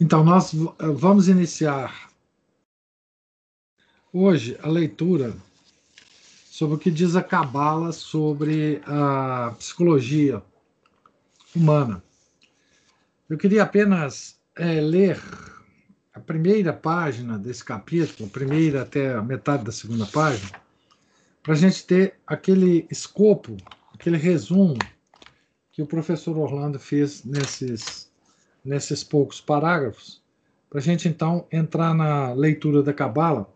Então, nós vamos iniciar hoje a leitura sobre o que diz a Cabala sobre a psicologia humana. Eu queria apenas é, ler a primeira página desse capítulo, a primeira até a metade da segunda página, para a gente ter aquele escopo, aquele resumo que o professor Orlando fez nesses nesses poucos parágrafos, para a gente então entrar na leitura da Cabala,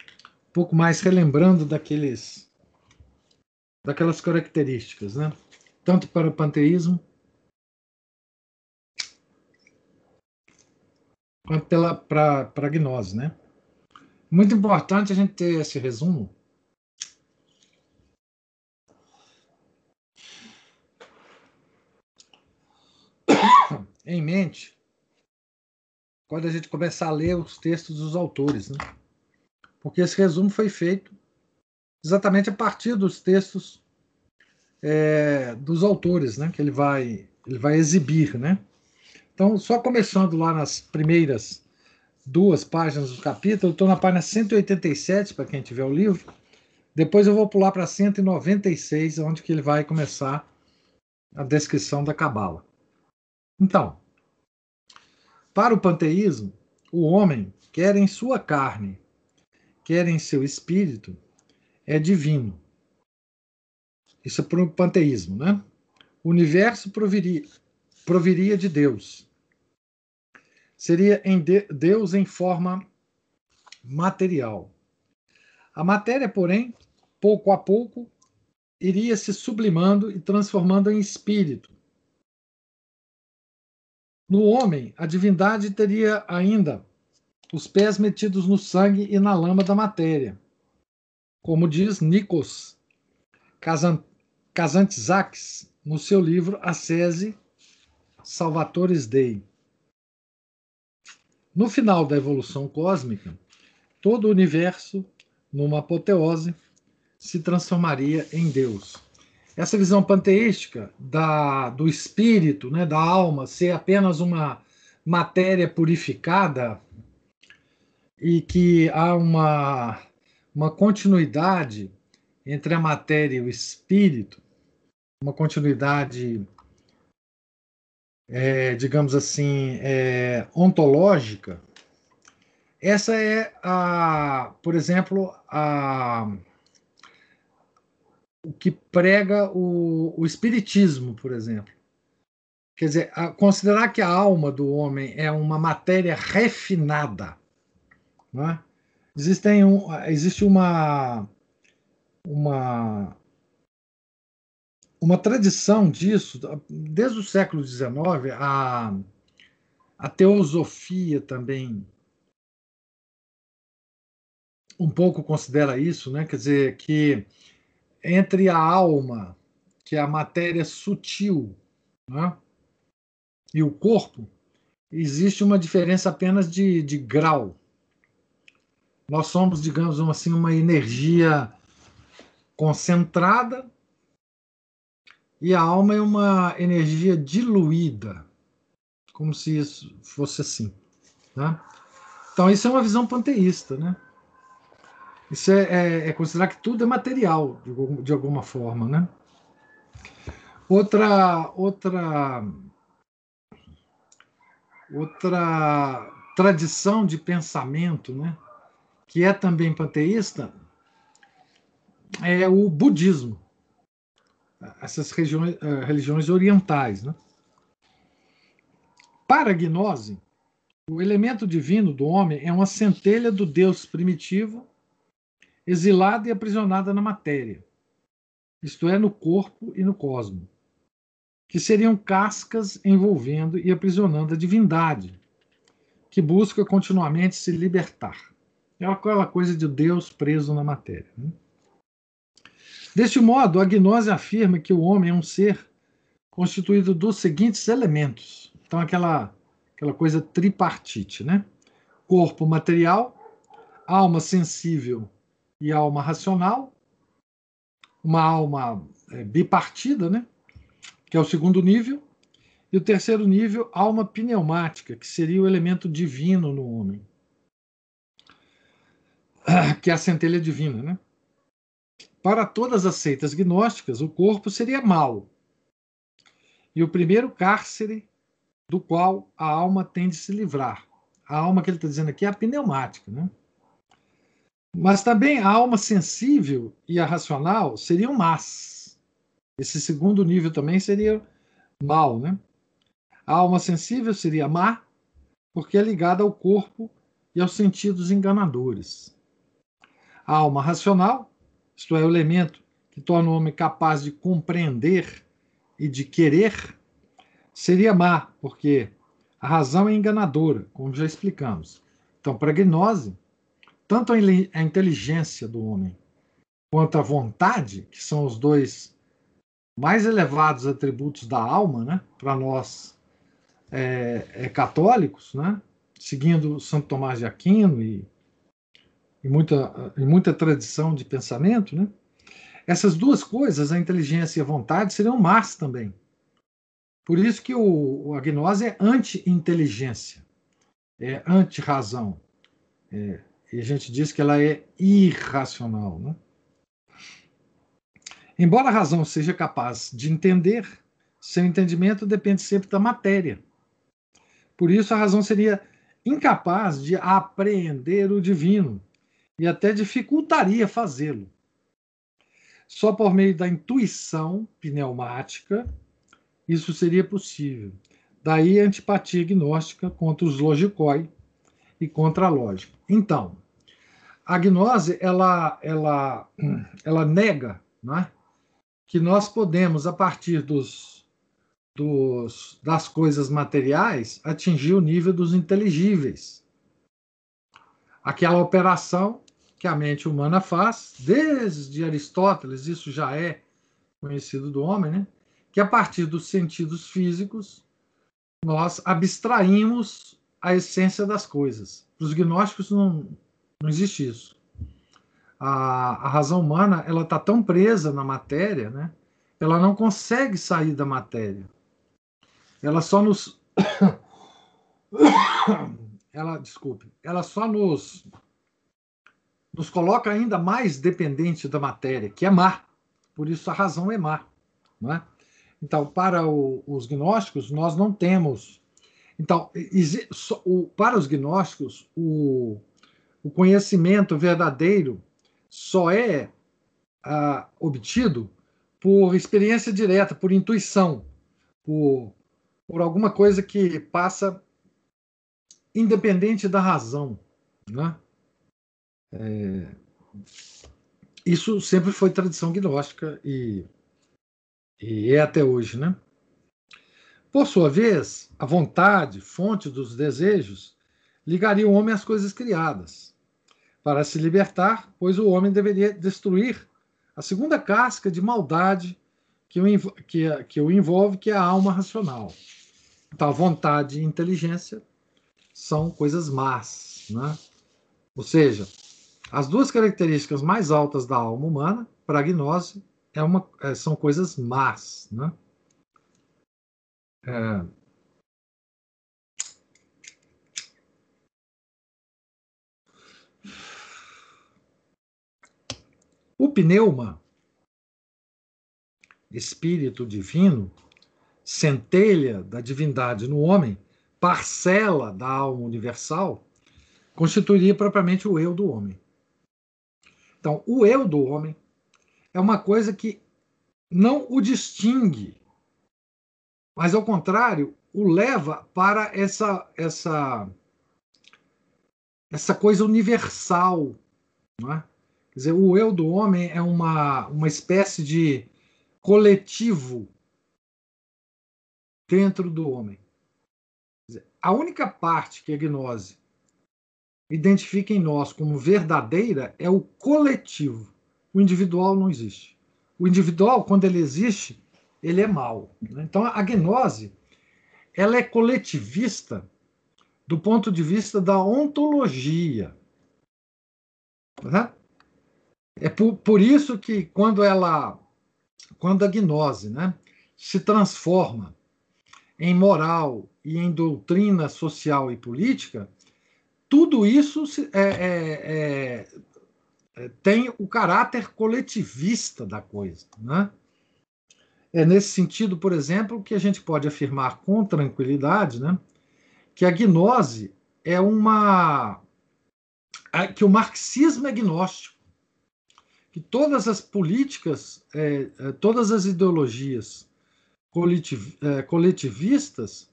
um pouco mais relembrando daqueles, daquelas características, né? tanto para o panteísmo quanto pela, para, para a gnose. Né? Muito importante a gente ter esse resumo. Em mente quando a gente começar a ler os textos dos autores, né? Porque esse resumo foi feito exatamente a partir dos textos é, dos autores, né? Que ele vai ele vai exibir, né? Então, só começando lá nas primeiras duas páginas do capítulo, estou na página 187 para quem tiver o livro. Depois eu vou pular para 196, onde que ele vai começar a descrição da cabala. Então, para o panteísmo, o homem, quer em sua carne, quer em seu espírito, é divino. Isso é para o panteísmo, né? O universo proviria, proviria de Deus. Seria em de, Deus em forma material. A matéria, porém, pouco a pouco, iria se sublimando e transformando em espírito, no homem, a divindade teria ainda os pés metidos no sangue e na lama da matéria. Como diz Nikos Kazantzakis no seu livro Ascese Salvatores Dei. No final da evolução cósmica, todo o universo, numa apoteose, se transformaria em Deus essa visão panteística da, do espírito, né, da alma, ser apenas uma matéria purificada e que há uma, uma continuidade entre a matéria e o espírito, uma continuidade, é, digamos assim, é, ontológica. Essa é a, por exemplo, a que prega o, o espiritismo, por exemplo. Quer dizer, a, considerar que a alma do homem é uma matéria refinada. Não é? Existem um, existe uma, uma, uma tradição disso, desde o século XIX, a, a teosofia também um pouco considera isso, né? quer dizer, que entre a alma, que é a matéria sutil, né, e o corpo, existe uma diferença apenas de, de grau. Nós somos, digamos assim, uma energia concentrada e a alma é uma energia diluída, como se isso fosse assim. Né? Então, isso é uma visão panteísta, né? Isso é, é, é, considerar que tudo é material, de, de alguma forma, né? Outra, outra, outra tradição de pensamento, né? Que é também panteísta, é o budismo. Essas regiões, eh, religiões orientais, né? Para a gnose, o elemento divino do homem é uma centelha do Deus primitivo exilada e aprisionada na matéria, isto é, no corpo e no cosmo. que seriam cascas envolvendo e aprisionando a divindade, que busca continuamente se libertar. É aquela coisa de Deus preso na matéria. Né? Deste modo, a gnose afirma que o homem é um ser constituído dos seguintes elementos. Então, aquela, aquela coisa tripartite, né? Corpo material, alma sensível e alma racional, uma alma é, bipartida, né? que é o segundo nível, e o terceiro nível, alma pneumática, que seria o elemento divino no homem, que é a centelha divina. Né? Para todas as seitas gnósticas, o corpo seria mal, e o primeiro cárcere do qual a alma tem de se livrar. A alma que ele está dizendo aqui é a pneumática. Né? Mas também a alma sensível e a racional seriam más. Esse segundo nível também seria mal, né? A alma sensível seria má, porque é ligada ao corpo e aos sentidos enganadores. A alma racional, isto é, o elemento que torna o homem capaz de compreender e de querer, seria má, porque a razão é enganadora, como já explicamos. Então, para a gnose, tanto a inteligência do homem quanto a vontade, que são os dois mais elevados atributos da alma, né, para nós é, é, católicos, né, seguindo Santo Tomás de Aquino e, e, muita, e muita tradição de pensamento, né, essas duas coisas, a inteligência e a vontade, seriam más também. Por isso que o, a gnose é anti-inteligência, é anti-razão. É, e a gente diz que ela é irracional. Né? Embora a razão seja capaz de entender, seu entendimento depende sempre da matéria. Por isso, a razão seria incapaz de apreender o divino e até dificultaria fazê-lo. Só por meio da intuição pneumática isso seria possível. Daí a antipatia gnóstica contra os logicoi e contra a lógica. Então, a gnose ela, ela, ela nega né, que nós podemos, a partir dos, dos, das coisas materiais, atingir o nível dos inteligíveis. Aquela operação que a mente humana faz, desde Aristóteles, isso já é conhecido do homem, né? que a partir dos sentidos físicos nós abstraímos a essência das coisas. Para os gnósticos não, não existe isso. A, a razão humana ela está tão presa na matéria, né? Ela não consegue sair da matéria. Ela só nos, ela, desculpe, ela só nos nos coloca ainda mais dependente da matéria, que é má. Por isso a razão é má, não é? Então, para o, os gnósticos, nós não temos. Então, para os gnósticos, o, o conhecimento verdadeiro só é ah, obtido por experiência direta, por intuição, por, por alguma coisa que passa independente da razão. Né? É, isso sempre foi tradição gnóstica e, e é até hoje. Né? Por sua vez, a vontade, fonte dos desejos, ligaria o homem às coisas criadas. Para se libertar, pois o homem deveria destruir a segunda casca de maldade que o, que, que o envolve, que é a alma racional. Então, vontade e inteligência são coisas más. Né? Ou seja, as duas características mais altas da alma humana, para a gnose, é uma, é, são coisas más. Né? É, O pneuma, espírito divino, centelha da divindade no homem, parcela da alma universal, constituiria propriamente o eu do homem. Então, o eu do homem é uma coisa que não o distingue, mas ao contrário, o leva para essa essa essa coisa universal, não é? Quer dizer, o eu do homem é uma, uma espécie de coletivo dentro do homem. A única parte que a gnose identifica em nós como verdadeira é o coletivo. O individual não existe. O individual, quando ele existe, ele é mau. Né? Então, a gnose ela é coletivista do ponto de vista da ontologia. Né? É por, por isso que quando ela, quando a gnose né, se transforma em moral e em doutrina social e política, tudo isso é, é, é, é, tem o caráter coletivista da coisa. Né? É nesse sentido, por exemplo, que a gente pode afirmar com tranquilidade né, que a gnose é uma. que o marxismo é gnóstico. Que todas as políticas, é, é todas as ideologias é, coletivistas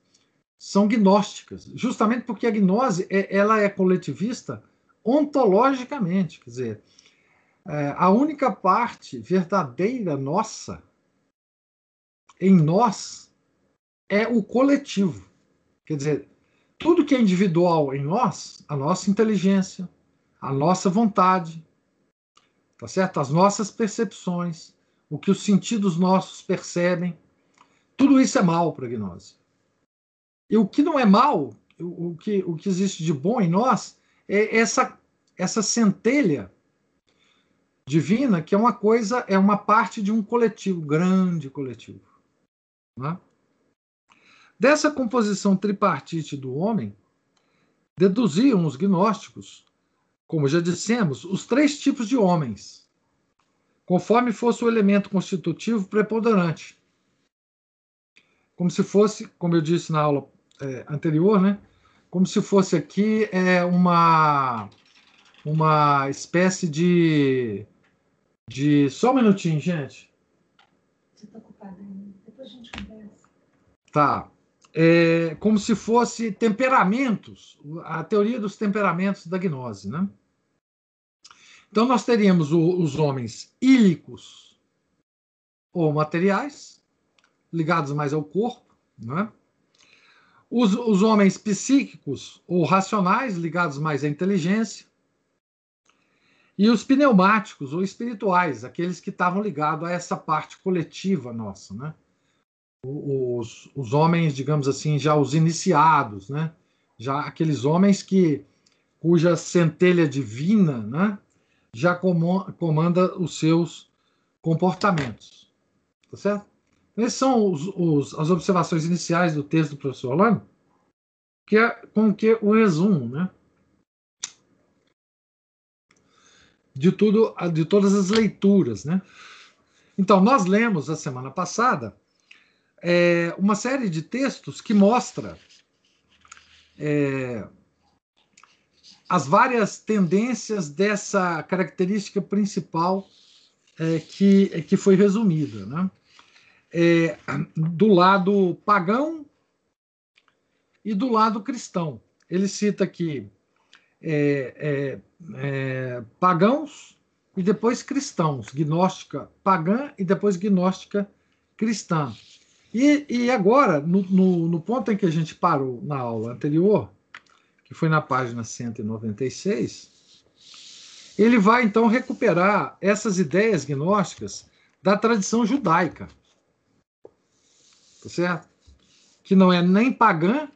são gnósticas, justamente porque a gnose é, ela é coletivista ontologicamente, quer dizer, é, a única parte verdadeira nossa em nós é o coletivo, quer dizer, tudo que é individual em nós, a nossa inteligência, a nossa vontade, tá certo? As nossas percepções, o que os sentidos nossos percebem, tudo isso é mal para a gnose. E o que não é mal, o, que, o que existe de bom em nós, é essa, essa centelha divina, que é uma coisa, é uma parte de um coletivo, grande coletivo. Né? Dessa composição tripartite do homem, deduziam os gnósticos, como já dissemos, os três tipos de homens, conforme fosse o elemento constitutivo preponderante. Como se fosse, como eu disse na aula é, anterior, né? Como se fosse aqui é, uma uma espécie de de só um minutinho, gente. Você está ocupado ainda? Depois a gente conversa. Tá. É, como se fosse temperamentos, a teoria dos temperamentos da gnose, né? Então nós teríamos o, os homens ílicos ou materiais, ligados mais ao corpo, né? Os, os homens psíquicos ou racionais, ligados mais à inteligência. E os pneumáticos ou espirituais, aqueles que estavam ligados a essa parte coletiva nossa, né? Os, os homens, digamos assim, já os iniciados, né? Já aqueles homens que cuja centelha divina, né? Já comanda os seus comportamentos, tá certo? Essas são os, os, as observações iniciais do texto do professor Orlando, que é com que o resumo, né? De tudo, de todas as leituras, né? Então, nós lemos a semana passada é, uma série de textos que mostra é, as várias tendências dessa característica principal é, que, que foi resumida, né? é, do lado pagão e do lado cristão. Ele cita aqui é, é, é, pagãos e depois cristãos, gnóstica pagã e depois gnóstica cristã. E, e agora, no, no, no, ponto em que a gente parou na aula anterior, que foi na página 196, ele vai então recuperar essas ideias gnósticas da tradição judaica tá certo? Que não é nem pagã,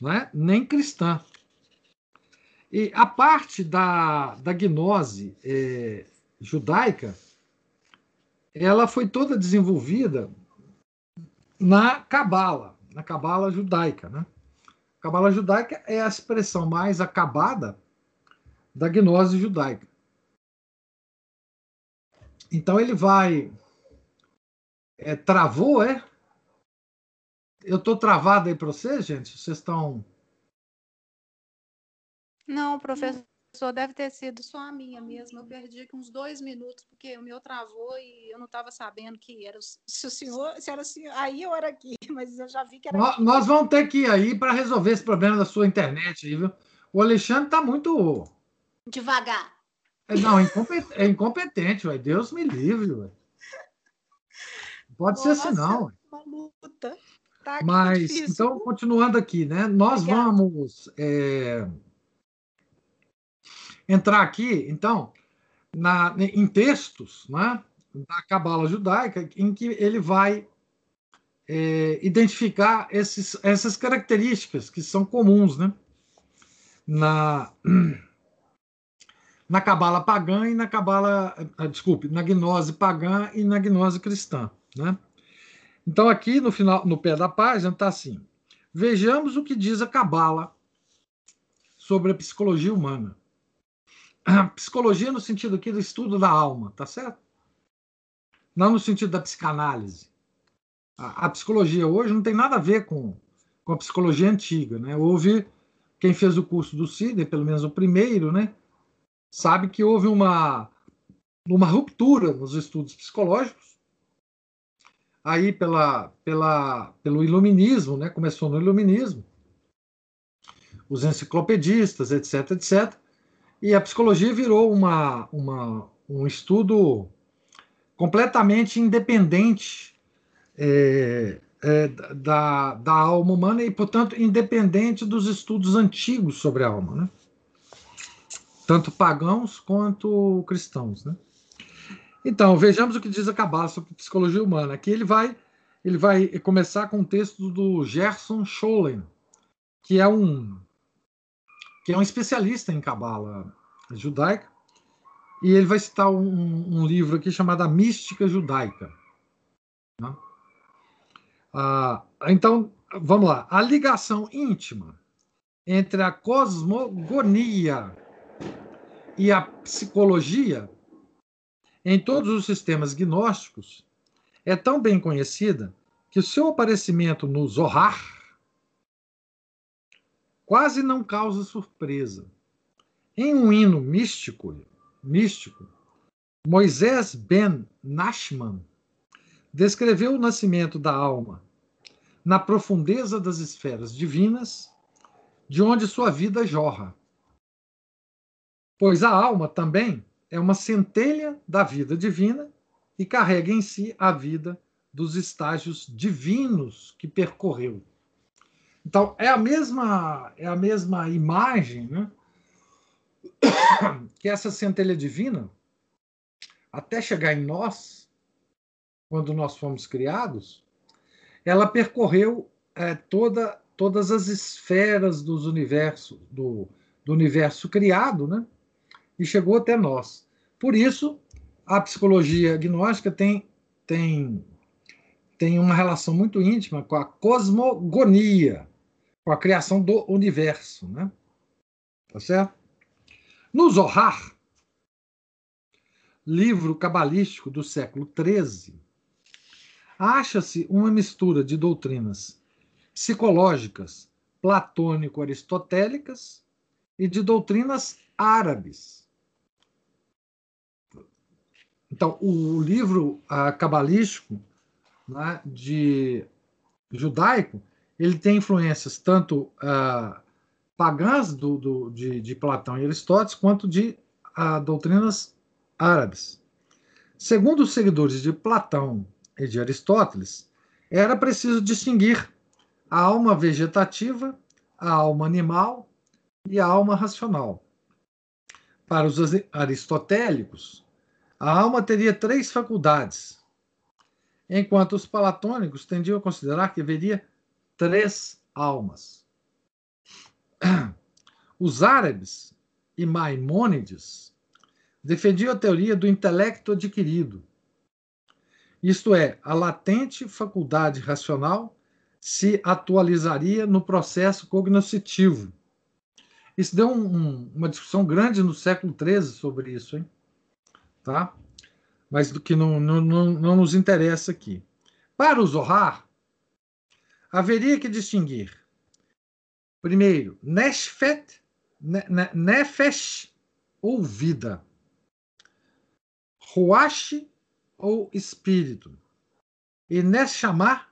né? nem cristã. E a parte da, da gnose é, judaica, ela foi toda desenvolvida na Cabala, na Cabala judaica. Né? Cabala judaica é a expressão mais acabada da gnose judaica. Então ele vai é, travou, é? Eu estou travado aí para vocês, gente? Vocês estão. Não, professor, deve ter sido só a minha mesmo. Eu perdi aqui uns dois minutos, porque o meu travou e eu não estava sabendo que era se o senhor, se era o senhor, aí eu era aqui, mas eu já vi que era. Nós, nós vamos ter que ir aí para resolver esse problema da sua internet, viu? O Alexandre está muito. Devagar. É, não, incompetente, é incompetente, ué. Deus me livre, ué. Pode Nossa, ser assim, não. Uma luta. Tá, tá Mas, então, continuando aqui, né? Nós Obrigada. vamos é, entrar aqui, então, na, em textos né, da Cabala Judaica, em que ele vai é, identificar esses, essas características que são comuns né, na, na Cabala pagã e na Cabala, ah, desculpe, na gnose pagã e na gnose cristã. Né? Então, aqui no final, no pé da página, está assim: vejamos o que diz a Cabala sobre a psicologia humana. Psicologia no sentido aqui do estudo da alma, tá certo? Não no sentido da psicanálise. A, a psicologia hoje não tem nada a ver com, com a psicologia antiga, né? Houve quem fez o curso do Sidney, pelo menos o primeiro, né? Sabe que houve uma uma ruptura nos estudos psicológicos aí pela, pela, pelo iluminismo, né? começou no iluminismo, os enciclopedistas, etc, etc, e a psicologia virou uma, uma, um estudo completamente independente é, é, da, da alma humana e, portanto, independente dos estudos antigos sobre a alma, né? tanto pagãos quanto cristãos. Né? Então, vejamos o que diz a Cabala sobre psicologia humana. Aqui ele vai, ele vai começar com um texto do Gerson Scholem, que é um que é um especialista em cabala judaica, e ele vai citar um, um livro aqui chamado A Mística Judaica. Né? Ah, então, vamos lá. A ligação íntima entre a cosmogonia e a psicologia em todos os sistemas gnósticos é tão bem conhecida que o seu aparecimento no Zohar quase não causa surpresa. Em um hino místico, místico Moisés ben Nashman descreveu o nascimento da alma na profundeza das esferas divinas, de onde sua vida jorra. Pois a alma também é uma centelha da vida divina e carrega em si a vida dos estágios divinos que percorreu. Então, é a mesma, é a mesma imagem né? que essa centelha divina, até chegar em nós, quando nós fomos criados, ela percorreu é, toda, todas as esferas dos universos, do, do universo criado, né? e chegou até nós. Por isso, a psicologia gnóstica tem, tem, tem uma relação muito íntima com a cosmogonia, com a criação do universo. Né? Tá certo? No Zohar, livro cabalístico do século XIII, acha-se uma mistura de doutrinas psicológicas platônico-aristotélicas e de doutrinas árabes então, o livro uh, cabalístico né, de judaico ele tem influências tanto uh, pagãs do, do, de, de, Platão e Aristóteles quanto de uh, doutrinas árabes. Segundo os seguidores de Platão e de Aristóteles, era preciso distinguir a alma vegetativa, a alma animal e a alma racional. Para os aristotélicos, a alma teria três faculdades, enquanto os palatônicos tendiam a considerar que haveria três almas. Os árabes e Maimônides defendiam a teoria do intelecto adquirido, isto é, a latente faculdade racional se atualizaria no processo cognoscitivo. Isso deu um, um, uma discussão grande no século XIII sobre isso, hein? tá? Mas do que não, não, não, não nos interessa aqui. Para o Zohar, haveria que distinguir, primeiro, Neshfet, Nefesh ou vida, Ruash ou espírito, e Neshamah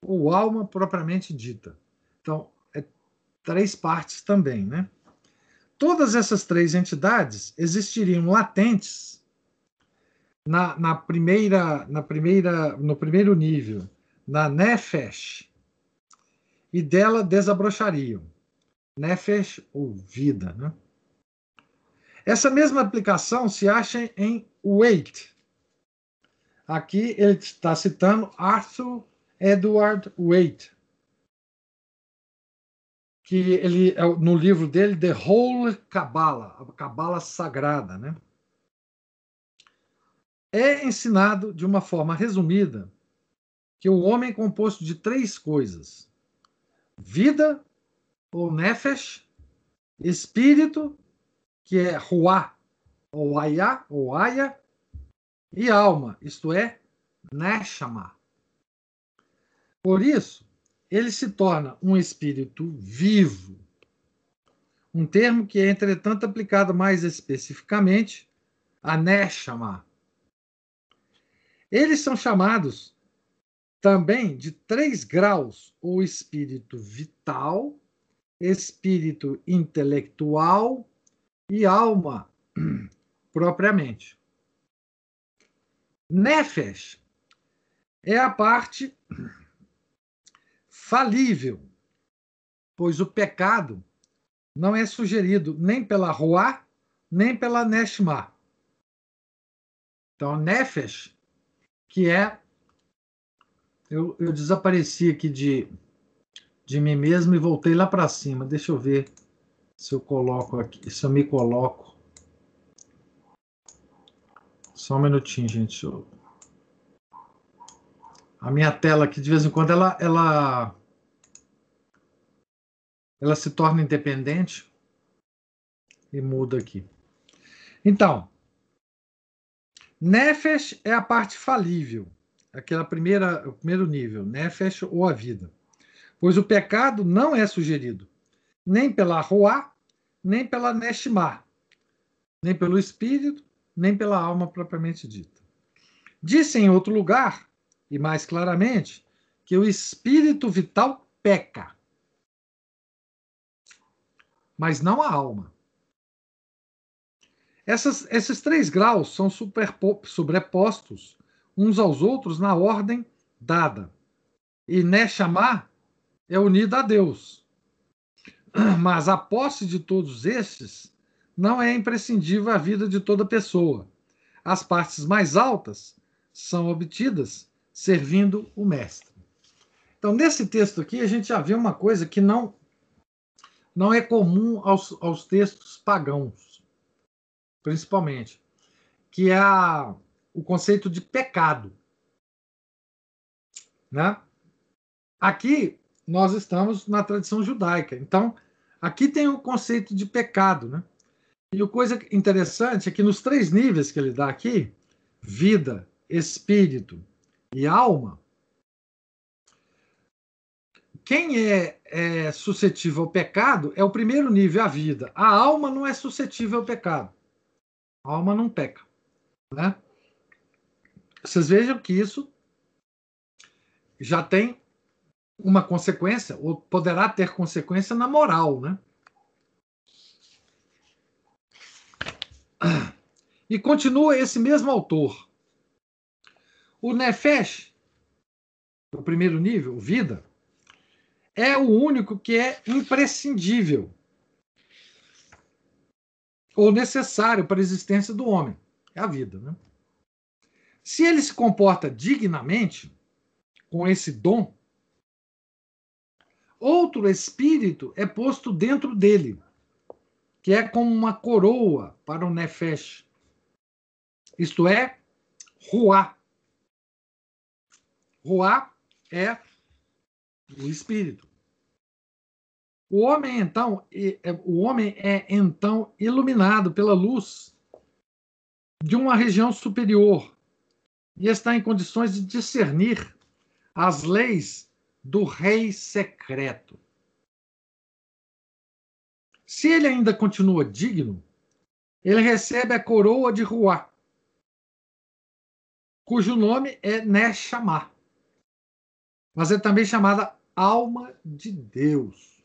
ou alma propriamente dita. Então, é três partes também, né? Todas essas três entidades existiriam latentes na, na primeira, na primeira, no primeiro nível, na Nefesh, e dela desabrochariam. Nefesh ou vida. Né? Essa mesma aplicação se acha em Waite. Aqui ele está citando Arthur Edward Waite, que ele é no livro dele The Whole Kabbalah, a Kabbalah Sagrada, né? É ensinado de uma forma resumida que o homem é composto de três coisas: vida ou nefesh, espírito, que é ruá ou ayá ou aya, e alma, isto é, neshama. Por isso, ele se torna um espírito vivo, um termo que é, entretanto, aplicado mais especificamente a Neshama. Eles são chamados também de três graus: o espírito vital, espírito intelectual e alma, propriamente. Nefesh é a parte falível, pois o pecado não é sugerido nem pela Ruá, nem pela Neshma. Então, Nefesh, que é. Eu, eu desapareci aqui de, de mim mesmo e voltei lá para cima. Deixa eu ver se eu coloco aqui, se eu me coloco. Só um minutinho, gente. Eu... A minha tela aqui, de vez em quando, ela, ela ela se torna independente e muda aqui. Então, Nefesh é a parte falível, aquela primeira, o primeiro nível, Nefesh ou a vida. Pois o pecado não é sugerido nem pela Roá, nem pela Neshma, nem pelo espírito, nem pela alma propriamente dita. Disse em outro lugar, e mais claramente, que o espírito vital peca mas não a alma. Essas, esses três graus são sobrepostos uns aos outros na ordem dada. E Neshama é unida a Deus. Mas a posse de todos estes não é imprescindível à vida de toda pessoa. As partes mais altas são obtidas servindo o mestre. Então, nesse texto aqui, a gente já vê uma coisa que não não é comum aos, aos textos pagãos, principalmente, que é a, o conceito de pecado. Né? Aqui nós estamos na tradição judaica, então aqui tem o conceito de pecado. Né? E o coisa interessante é que nos três níveis que ele dá aqui, vida, espírito e alma, quem é, é, suscetível ao pecado é o primeiro nível, a vida. A alma não é suscetível ao pecado. A alma não peca. Né? Vocês vejam que isso já tem uma consequência, ou poderá ter consequência na moral. Né? E continua esse mesmo autor. O Nefesh, o primeiro nível, vida, é o único que é imprescindível ou necessário para a existência do homem. É a vida. Né? Se ele se comporta dignamente com esse dom, outro espírito é posto dentro dele, que é como uma coroa para o Nefesh. Isto é, Ruá. Ruá é o espírito. O homem então, é, o homem é então iluminado pela luz de uma região superior e está em condições de discernir as leis do rei secreto. Se ele ainda continua digno, ele recebe a coroa de Ruá, cujo nome é Neshama, mas é também chamada alma de Deus.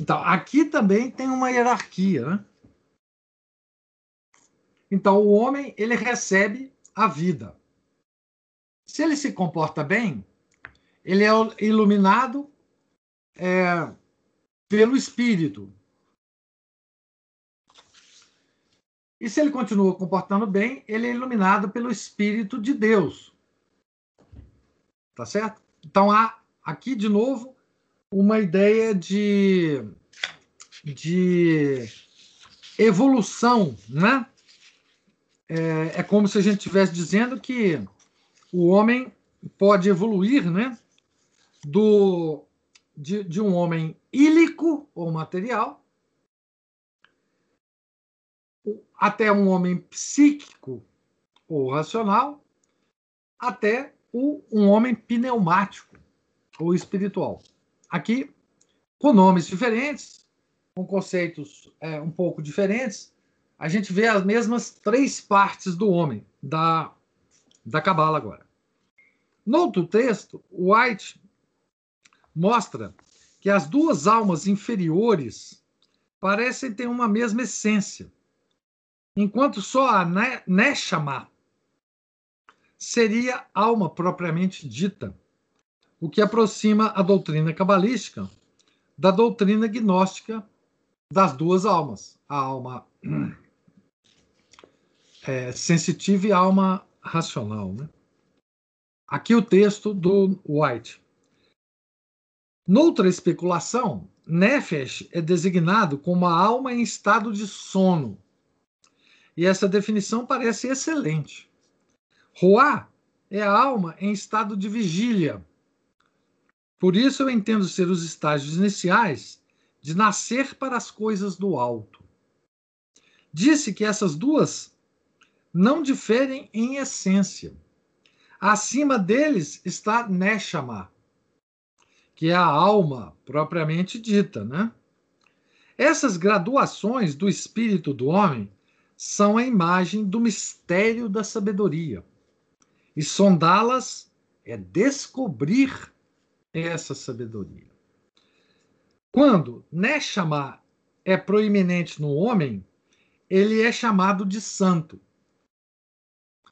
Então, aqui também tem uma hierarquia, né? Então, o homem, ele recebe a vida. Se ele se comporta bem, ele é iluminado é, pelo Espírito. E se ele continua comportando bem, ele é iluminado pelo Espírito de Deus. Tá certo? Então há aqui de novo uma ideia de, de evolução, né? É, é como se a gente estivesse dizendo que o homem pode evoluir, né? Do, de, de um homem ílico ou material até um homem psíquico ou racional, até o, um homem pneumático ou espiritual. Aqui, com nomes diferentes, com conceitos é, um pouco diferentes, a gente vê as mesmas três partes do homem, da, da Cabala agora. No outro texto, White mostra que as duas almas inferiores parecem ter uma mesma essência, enquanto só a Neshama seria alma propriamente dita, o que aproxima a doutrina cabalística da doutrina gnóstica das duas almas, a alma é, sensitiva e alma racional. Né? Aqui o texto do White. Noutra especulação, Nefesh é designado como a alma em estado de sono, e essa definição parece excelente. Roá é a alma em estado de vigília. Por isso eu entendo ser os estágios iniciais de nascer para as coisas do alto. Disse que essas duas não diferem em essência. Acima deles está Neshama, que é a alma propriamente dita, né? Essas graduações do espírito do homem são a imagem do mistério da sabedoria. E sondá-las é descobrir essa sabedoria. Quando Neshama é proeminente no homem, ele é chamado de santo.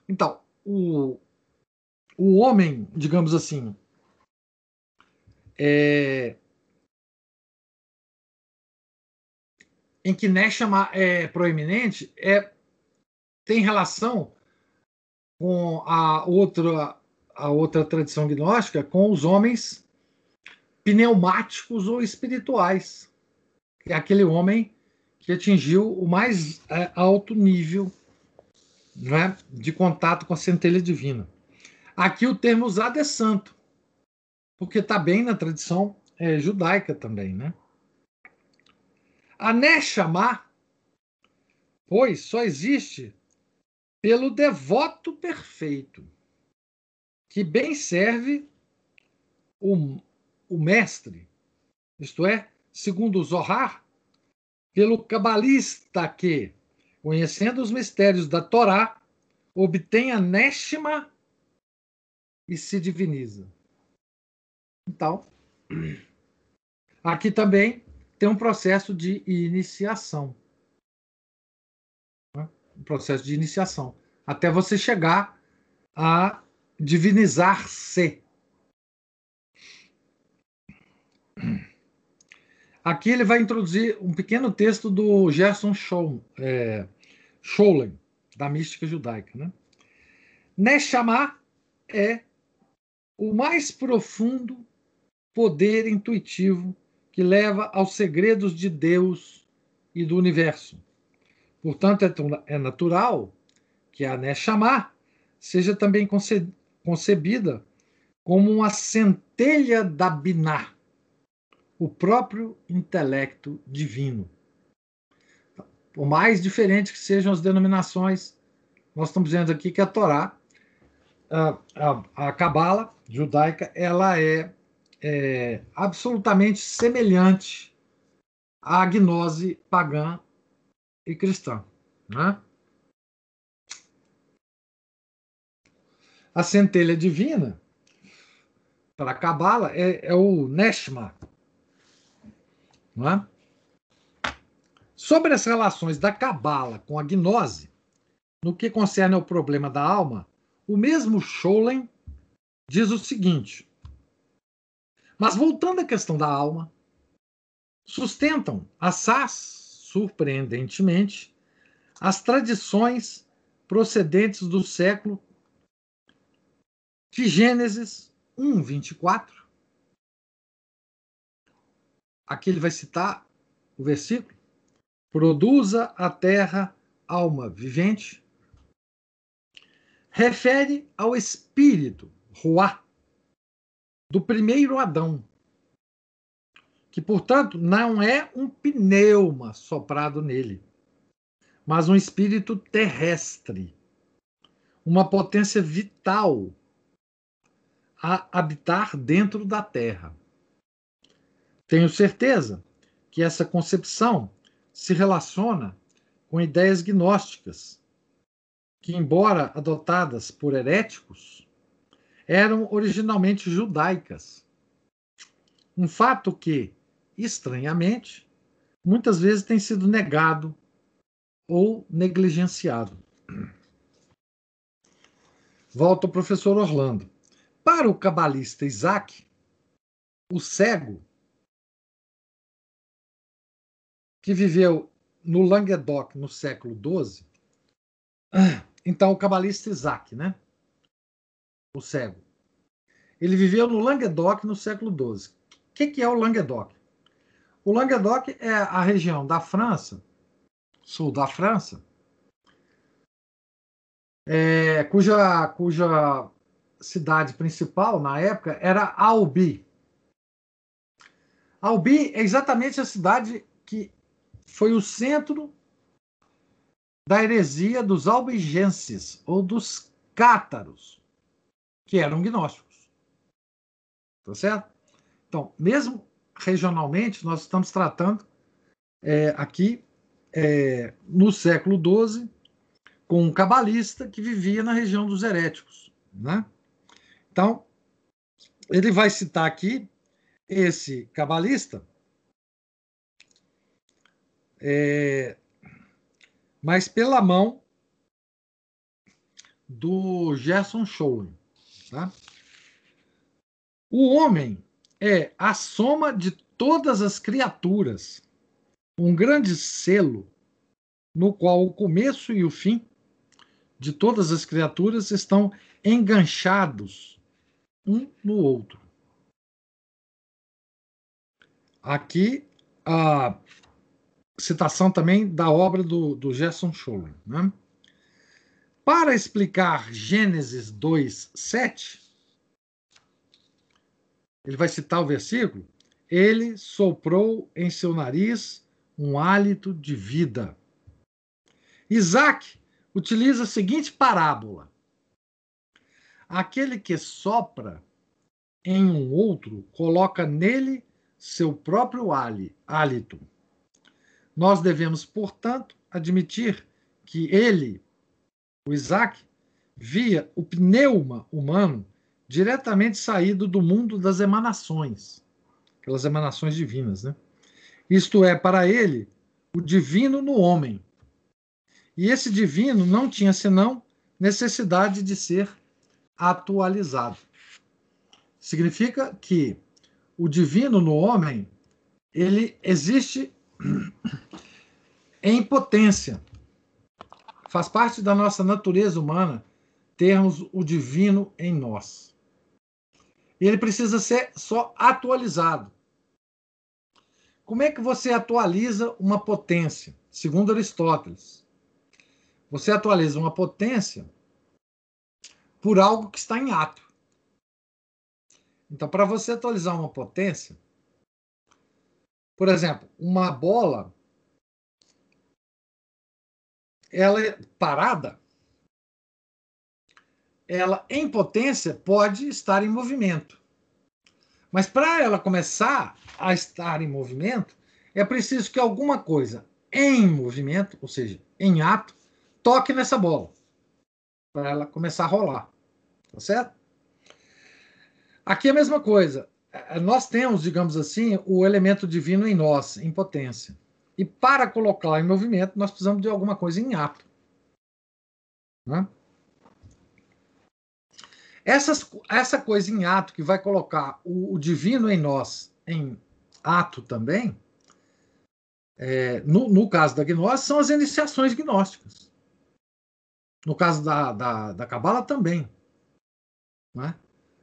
Então, o, o homem, digamos assim, é, em que Neshama é proeminente é, tem relação com a outra, a outra tradição gnóstica, com os homens pneumáticos ou espirituais. É aquele homem que atingiu o mais é, alto nível né, de contato com a centelha divina. Aqui o termo usado é santo, porque está bem na tradição é, judaica também, né? A Neshama, pois, só existe pelo devoto perfeito, que bem serve o, o mestre, isto é, segundo Zohar, pelo cabalista que, conhecendo os mistérios da Torá, obtém a Neshama e se diviniza. Então, aqui também tem um processo de iniciação. Né? Um processo de iniciação. Até você chegar a divinizar-se. Aqui ele vai introduzir um pequeno texto do Gerson Scholl, é, Scholem, da mística judaica. Né? Neshama é o mais profundo poder intuitivo que leva aos segredos de Deus e do universo. Portanto, é, é natural que a Neshama seja também concebida como uma centelha da Binah, o próprio intelecto divino. Por mais diferentes que sejam as denominações, nós estamos dizendo aqui que a Torá, a Cabala judaica, ela é é, absolutamente semelhante à gnose pagã e cristã. Né? A centelha divina, para a Cabala, é, é, o Neshma. Né? Sobre as relações da Cabala com a gnose, no que concerne ao problema da alma, o mesmo Scholem diz o seguinte: Mas voltando à questão da alma, sustentam assaz, surpreendentemente, as tradições procedentes do século que Gênesis 1, 24, aqui ele vai citar o versículo, produza a terra alma vivente, refere ao espírito, Ruá, do primeiro Adão, que, portanto, não é um pneuma soprado nele, mas um espírito terrestre, uma potência vital a habitar dentro da Terra. Tenho certeza que essa concepção se relaciona com ideias gnósticas, que, embora adotadas por heréticos, eram originalmente judaicas. Um fato que, estranhamente, muitas vezes tem sido negado ou negligenciado. Volta ao professor Orlando. Para o cabalista Isaac, o cego, que viveu no Languedoc no século XII, então o cabalista Isaac, né? o cego. Ele viveu no Languedoc no século XII. O que, que é o Languedoc? O Languedoc é a região da França, sul da França, é, cuja, cuja cidade principal na época era Albi. Albi é exatamente a cidade foi o centro da heresia dos albigenses ou dos cátaros que eram gnósticos. Tá certo? Então, mesmo regionalmente, nós estamos tratando é, aqui, é, no século XII, com um cabalista que vivia na região dos heréticos. Né? Então, ele vai citar aqui esse cabalista, é, mas pela mão do Gerson Scholem. Tá? O homem é a soma de todas as criaturas, um grande selo no qual o começo e o fim de todas as criaturas estão enganchados um no outro. Aqui a citação também da obra do, do Gerson Scholem. Né? Para explicar Gênesis 2, 7, ele vai citar o versículo. Ele soprou em seu nariz um hálito de vida. Isaac utiliza a seguinte parábola: Aquele que sopra em um outro coloca nele seu próprio hálito. Nós devemos, portanto, admitir que ele, o Isaac via o pneuma humano diretamente saído do mundo das emanações, aquelas emanações divinas, né? Isto é, para ele, o divino no homem. E esse divino não tinha senão necessidade de ser atualizado. Significa que o divino no homem, ele existe em potência, Faz parte da nossa natureza humana termos o divino em nós. Ele precisa ser só atualizado. Como é que você atualiza uma potência? Segundo Aristóteles, você atualiza uma potência por algo que está em ato. Então, para você atualizar uma potência, por exemplo, uma bola ela é parada, ela em potência pode estar em movimento. Mas para ela começar a estar em movimento, é preciso que alguma coisa em movimento, ou seja, em ato, toque nessa bola para ela começar a rolar. Tá certo? Aqui é a mesma coisa. Nós temos, digamos assim, o elemento divino em nós, em potência. E para colocá-la em movimento, nós precisamos de alguma coisa em ato. Né? Essas, essa coisa em ato que vai colocar o, o divino em nós em ato também, é, no, no, caso da gnose, são as iniciações gnósticas. No caso da, da, da Cabala também. Né?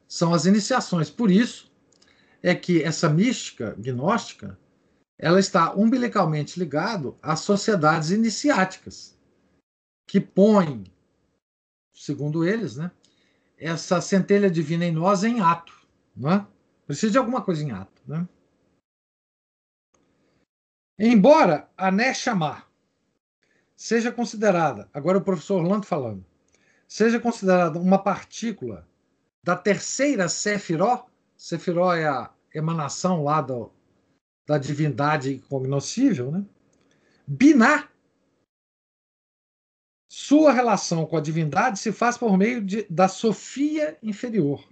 São as iniciações. Por isso é que essa mística gnóstica ela está umbilicalmente ligado às sociedades iniciáticas, que põem, segundo eles, né, essa centelha divina em nós em ato. Né? Precisa de alguma coisa em ato. Né? Embora a Neshama seja considerada, agora o professor Orlando falando, seja considerada uma partícula da terceira Sefiró, Sefiró é a emanação lá do, da divindade cognoscível, né? Biná, sua relação com a divindade se faz por meio de, da Sofia inferior,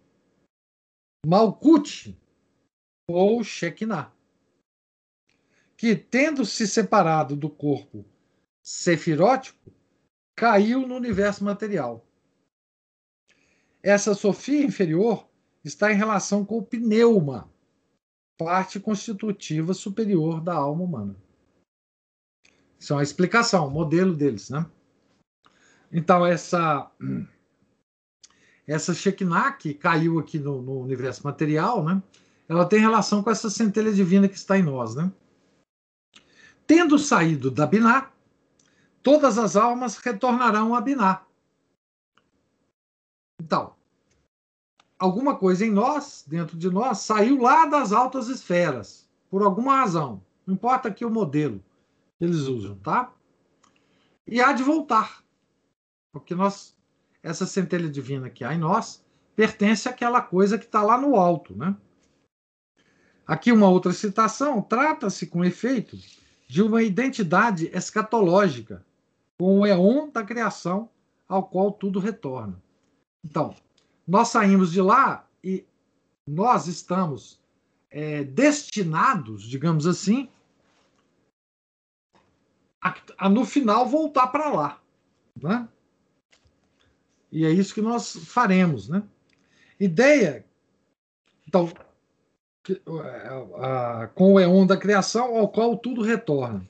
Malkut ou Shekinah, que, tendo se separado do corpo sefirótico, caiu no universo material. Essa Sofia inferior está em relação com o pneuma, parte constitutiva superior da alma humana. Isso é uma explicação, modelo deles, né? Então, essa essa Shekinah que caiu aqui no, no, universo material, né? Ela tem relação com essa centelha divina que está em nós, né? Tendo saído da Biná, todas as almas retornarão a Biná. Então, alguma coisa em nós, dentro de nós, saiu lá das altas esferas, por alguma razão. Não importa aqui o modelo que eles usam, tá? E há de voltar. Porque nós, essa centelha divina que há em nós, pertence àquela coisa que está lá no alto, né? Aqui uma outra citação, trata-se com efeito de uma identidade escatológica com o éon da criação ao qual tudo retorna. Então, nós saímos de lá e nós estamos é, destinados, digamos assim, a, a no final voltar para lá. Né? E é isso que nós faremos. Né? Ideia. Então, a, com o Eon da criação, ao qual tudo retorna.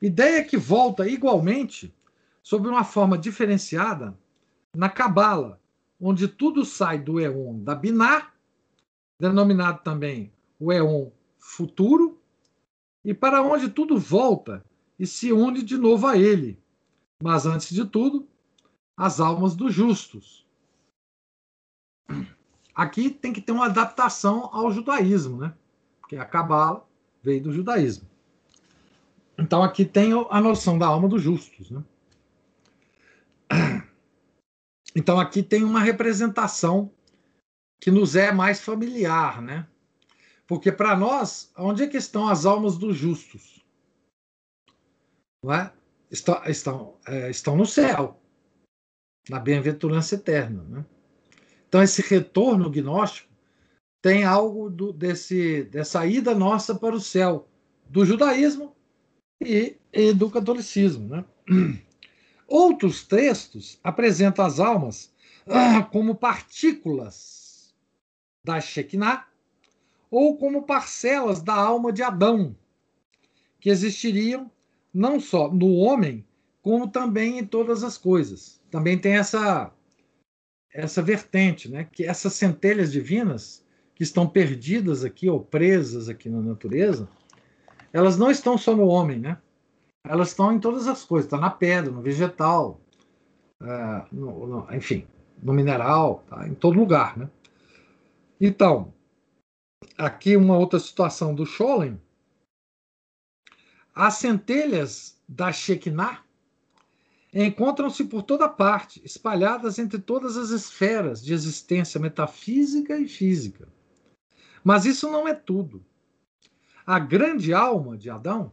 Ideia que volta igualmente, sob uma forma diferenciada, na Cabala, onde tudo sai do éon da Biná, denominado também o éon futuro, e para onde tudo volta e se une de novo a ele. Mas, antes de tudo, as almas dos justos. Aqui tem que ter uma adaptação ao judaísmo, né? Porque a Cabala veio do judaísmo. Então aqui tem a noção da alma dos justos, né? Então aqui tem uma representação que nos é mais familiar, né? Porque para nós, onde é que estão as almas dos justos? Não é? Estão, estão, é, estão no céu, na bem-aventurança eterna. Né? Então esse retorno gnóstico tem algo do, desse, dessa ida nossa para o céu, do judaísmo e, e do catolicismo. Né? Outros textos apresentam as almas ah, como partículas da Shekinah ou como parcelas da alma de Adão, que existiriam não só no homem, como também em todas as coisas. Também tem essa essa vertente, né? Que essas centelhas divinas que estão perdidas aqui ou presas aqui na natureza, elas não estão só no homem, né? Elas estão em todas as coisas, está na pedra, no vegetal, é, no, no, enfim, no mineral, tá? em todo lugar. Né? Então, aqui uma outra situação do Scholem, as centelhas da Shekinah encontram-se por toda parte, espalhadas entre todas as esferas de existência metafísica e física. Mas isso não é tudo. A grande alma de Adão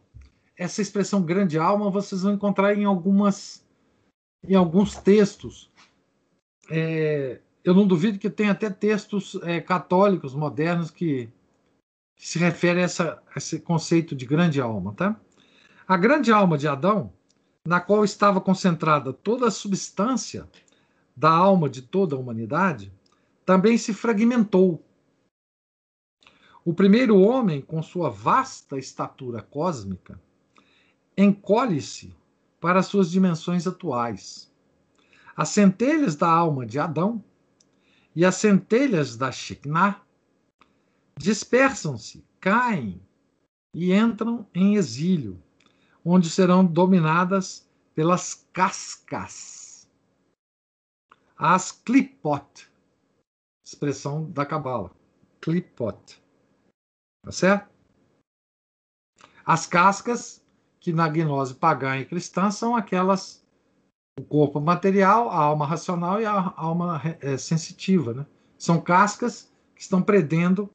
essa expressão grande alma vocês vão encontrar em algumas em alguns textos. É, eu não duvido que tenha até textos é, católicos modernos que, que se referem a, essa, a esse conceito de grande alma, tá? A grande alma de Adão, na qual estava concentrada toda a substância da alma de toda a humanidade, também se fragmentou. O primeiro homem, com sua vasta estatura cósmica, encolhe-se para suas dimensões atuais. As centelhas da alma de Adão e as centelhas da Shekinah dispersam-se, caem e entram em exílio, onde serão dominadas pelas cascas. As clipot, expressão da Cabala. Clipot. Tá certo? As cascas, que na gnose pagã e cristã são aquelas o corpo material, a alma racional e a alma é, sensitiva, né? São cascas que estão prendendo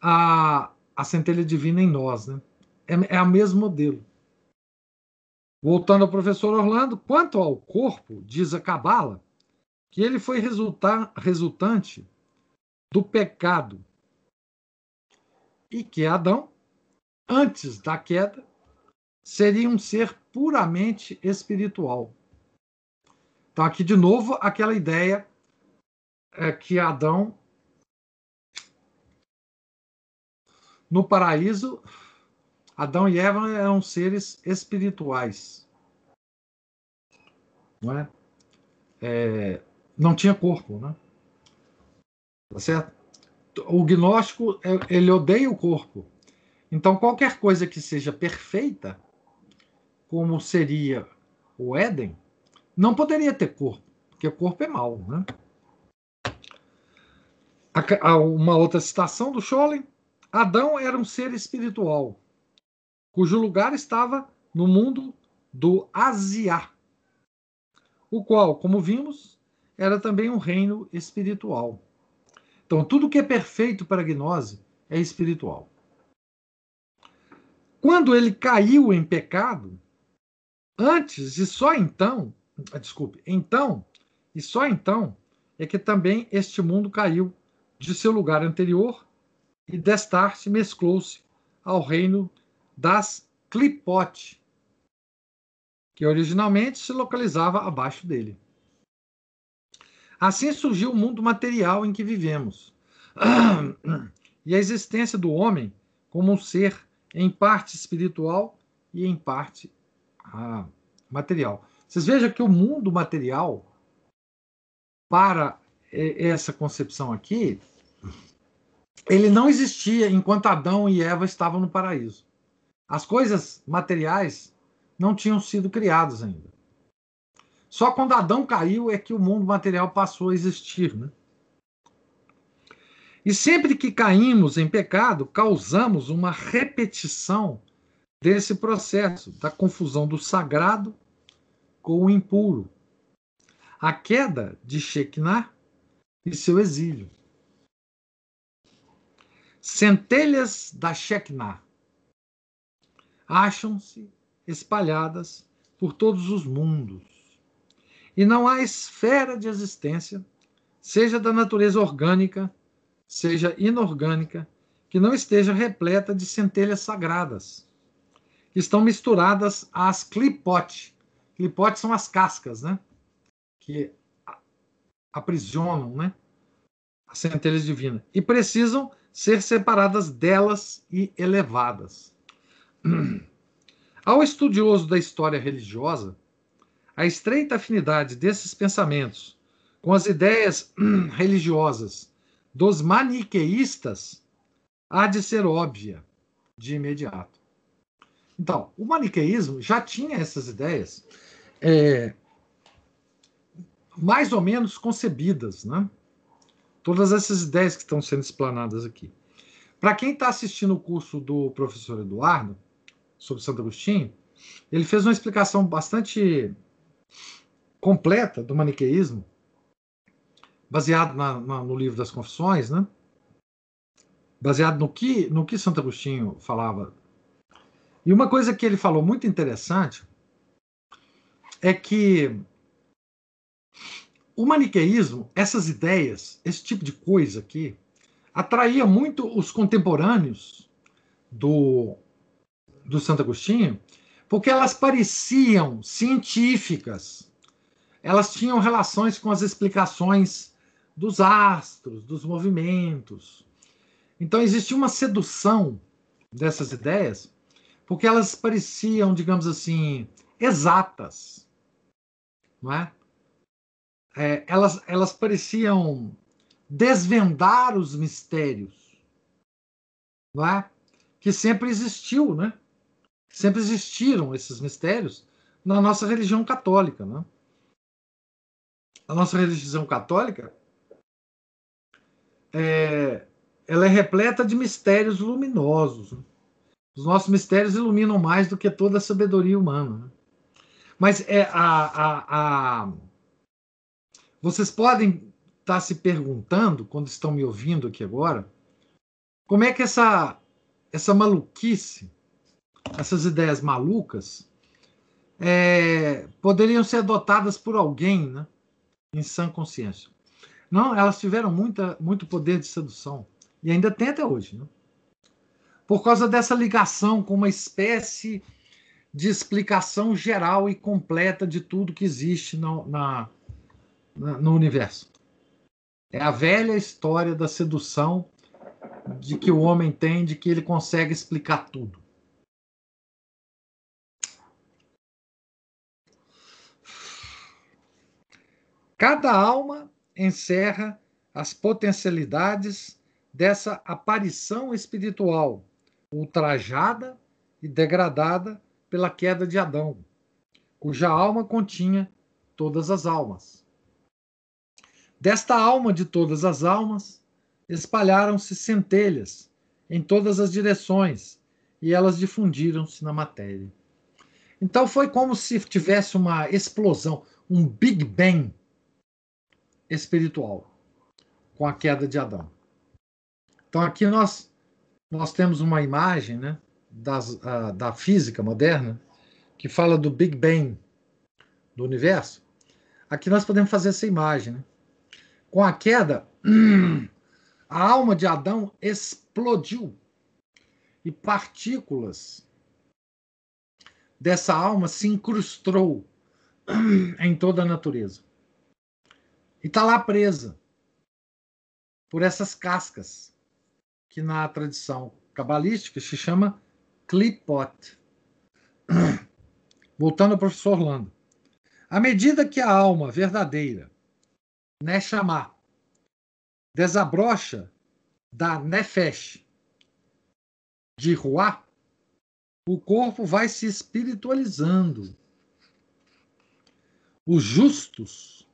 a, a centelha divina em nós, né? É, é o mesmo modelo. Voltando ao professor Orlando, quanto ao corpo, diz a Cabala, que ele foi resultar, resultante do pecado e que Adão, antes da queda, seria um ser puramente espiritual. Então, aqui de novo, aquela ideia é que Adão, no paraíso, Adão e Eva eram seres espirituais. Não é? é não tinha corpo, né? Tá certo? O gnóstico, é, ele odeia o corpo. Então, qualquer coisa que seja perfeita, como seria o Éden, não poderia ter corpo, porque o corpo é mau, né? Uma outra citação do Scholem: Adão era um ser espiritual cujo lugar estava no mundo do Asiá, o qual, como vimos, era também um reino espiritual. Então, tudo que é perfeito para a gnose é espiritual. Quando ele caiu em pecado, antes e só então, ah, desculpe, então e só então é que também este mundo caiu de seu lugar anterior e destarte mesclou-se ao reino das Clipote, que originalmente se localizava abaixo dele. Assim surgiu o mundo material em que vivemos. E a existência do homem como um ser em parte espiritual e em parte ah, material. Vocês vejam que o mundo material, para essa concepção aqui, ele não existia enquanto Adão e Eva estavam no paraíso. As coisas materiais não tinham sido criadas ainda. Só quando Adão caiu é que o mundo material passou a existir. Né? E sempre que caímos em pecado, causamos uma repetição desse processo da confusão do sagrado com o impuro. A queda de Shekinah e seu exílio. Centelhas da Shekinah acham-se espalhadas por todos os mundos. E não há esfera de existência, seja da natureza orgânica, seja inorgânica, que não esteja repleta de centelhas sagradas, que estão misturadas às clipote. Clipote são as cascas, né? Que aprisionam, né? As centelhas divinas. E precisam ser separadas delas e elevadas. Ao estudioso da história religiosa, a estreita afinidade desses pensamentos com as ideias religiosas dos maniqueístas há de ser óbvia de imediato. Então, o maniqueísmo já tinha essas ideias é, mais ou menos concebidas, né? Todas essas ideias que estão sendo explanadas aqui. Para quem está assistindo o curso do professor Eduardo, sobre Santo Agostinho, ele fez uma explicação bastante completa do maniqueísmo, baseado na, na, no livro das Confissões, né? baseado no que, no que Santo Agostinho falava. E uma coisa que ele falou muito interessante é que o maniqueísmo, essas ideias, esse tipo de coisa aqui, atraía muito os contemporâneos do do Santo Agostinho, porque elas pareciam científicas. Elas tinham relações com as explicações dos astros, dos movimentos. Então existia uma sedução dessas ideias, porque elas pareciam, digamos assim, exatas, não é? é elas, elas pareciam desvendar os mistérios, não é? Que sempre existiu, né? Sempre existiram esses mistérios na nossa religião católica, né? A nossa religião católica é, ela é repleta de mistérios luminosos. Os nossos mistérios iluminam mais do que toda a sabedoria humana. Né? Mas é a, a, a, vocês podem estar se perguntando, quando estão me ouvindo aqui agora, como é que essa, essa maluquice, essas ideias malucas, é, poderiam ser adotadas por alguém né, em sã consciência. Não, elas tiveram muita, muito poder de sedução. E ainda tem até hoje. Né? Por causa dessa ligação com uma espécie de explicação geral e completa de tudo que existe na, na, no universo. É a velha história da sedução de que o homem tem, de que ele consegue explicar tudo. Cada alma encerra as potencialidades dessa aparição espiritual, ultrajada e degradada pela queda de Adão, cuja alma continha todas as almas. Desta alma de todas as almas, espalharam-se centelhas em todas as direções e elas difundiram-se na matéria. Então foi como se tivesse uma explosão, um Big Bang espiritual com a queda de Adão. Então aqui nós nós temos uma imagem, né, das, uh, da física moderna que fala do Big Bang do universo. Aqui nós podemos fazer essa imagem. Né? Com a queda, a alma de Adão explodiu e partículas dessa alma se incrustou em toda a natureza. E está lá presa por essas cascas que na tradição cabalística se chama clipot. Voltando ao professor Orlando. À medida que a alma verdadeira, Neshama, desabrocha da Nefesh de Ruá, o corpo vai se espiritualizando. Os justos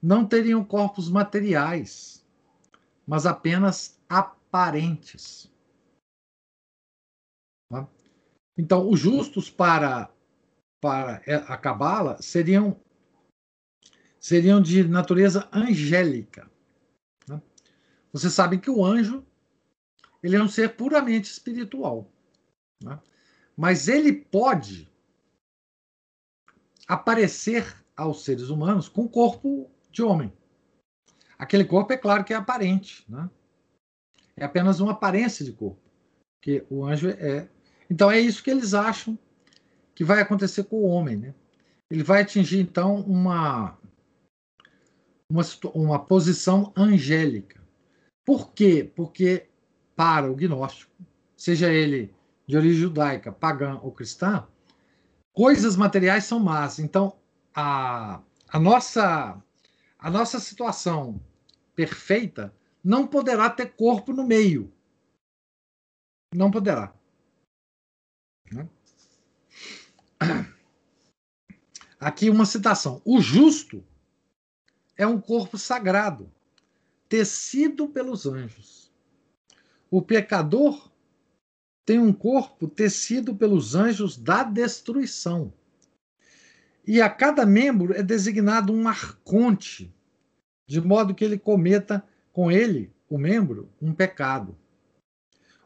não teriam corpos materiais, mas apenas parentes. Tá? Então, os justos para, para a Cabala seriam, seriam de natureza angélica. Você sabe que o anjo ele é um ser puramente espiritual. Né? Mas ele pode aparecer aos seres humanos com corpo de homem. Aquele corpo, é claro que é aparente. Né? É apenas uma aparência de corpo. Que o anjo é. Então é isso que eles acham que vai acontecer com o homem, né? Ele vai atingir então uma uma, uma posição angélica. Por quê? Porque para o gnóstico, seja ele de origem judaica, pagã ou cristã, coisas materiais são más. Então, a, a, nossa, a nossa situação perfeita não poderá ter corpo no meio. Não poderá. Né? Aqui uma citação. O justo é um corpo sagrado, tecido pelos anjos. O pecador tem um corpo tecido pelos anjos da destruição. E a cada membro é designado um arconte, de modo que ele cometa com ele, o membro, um pecado.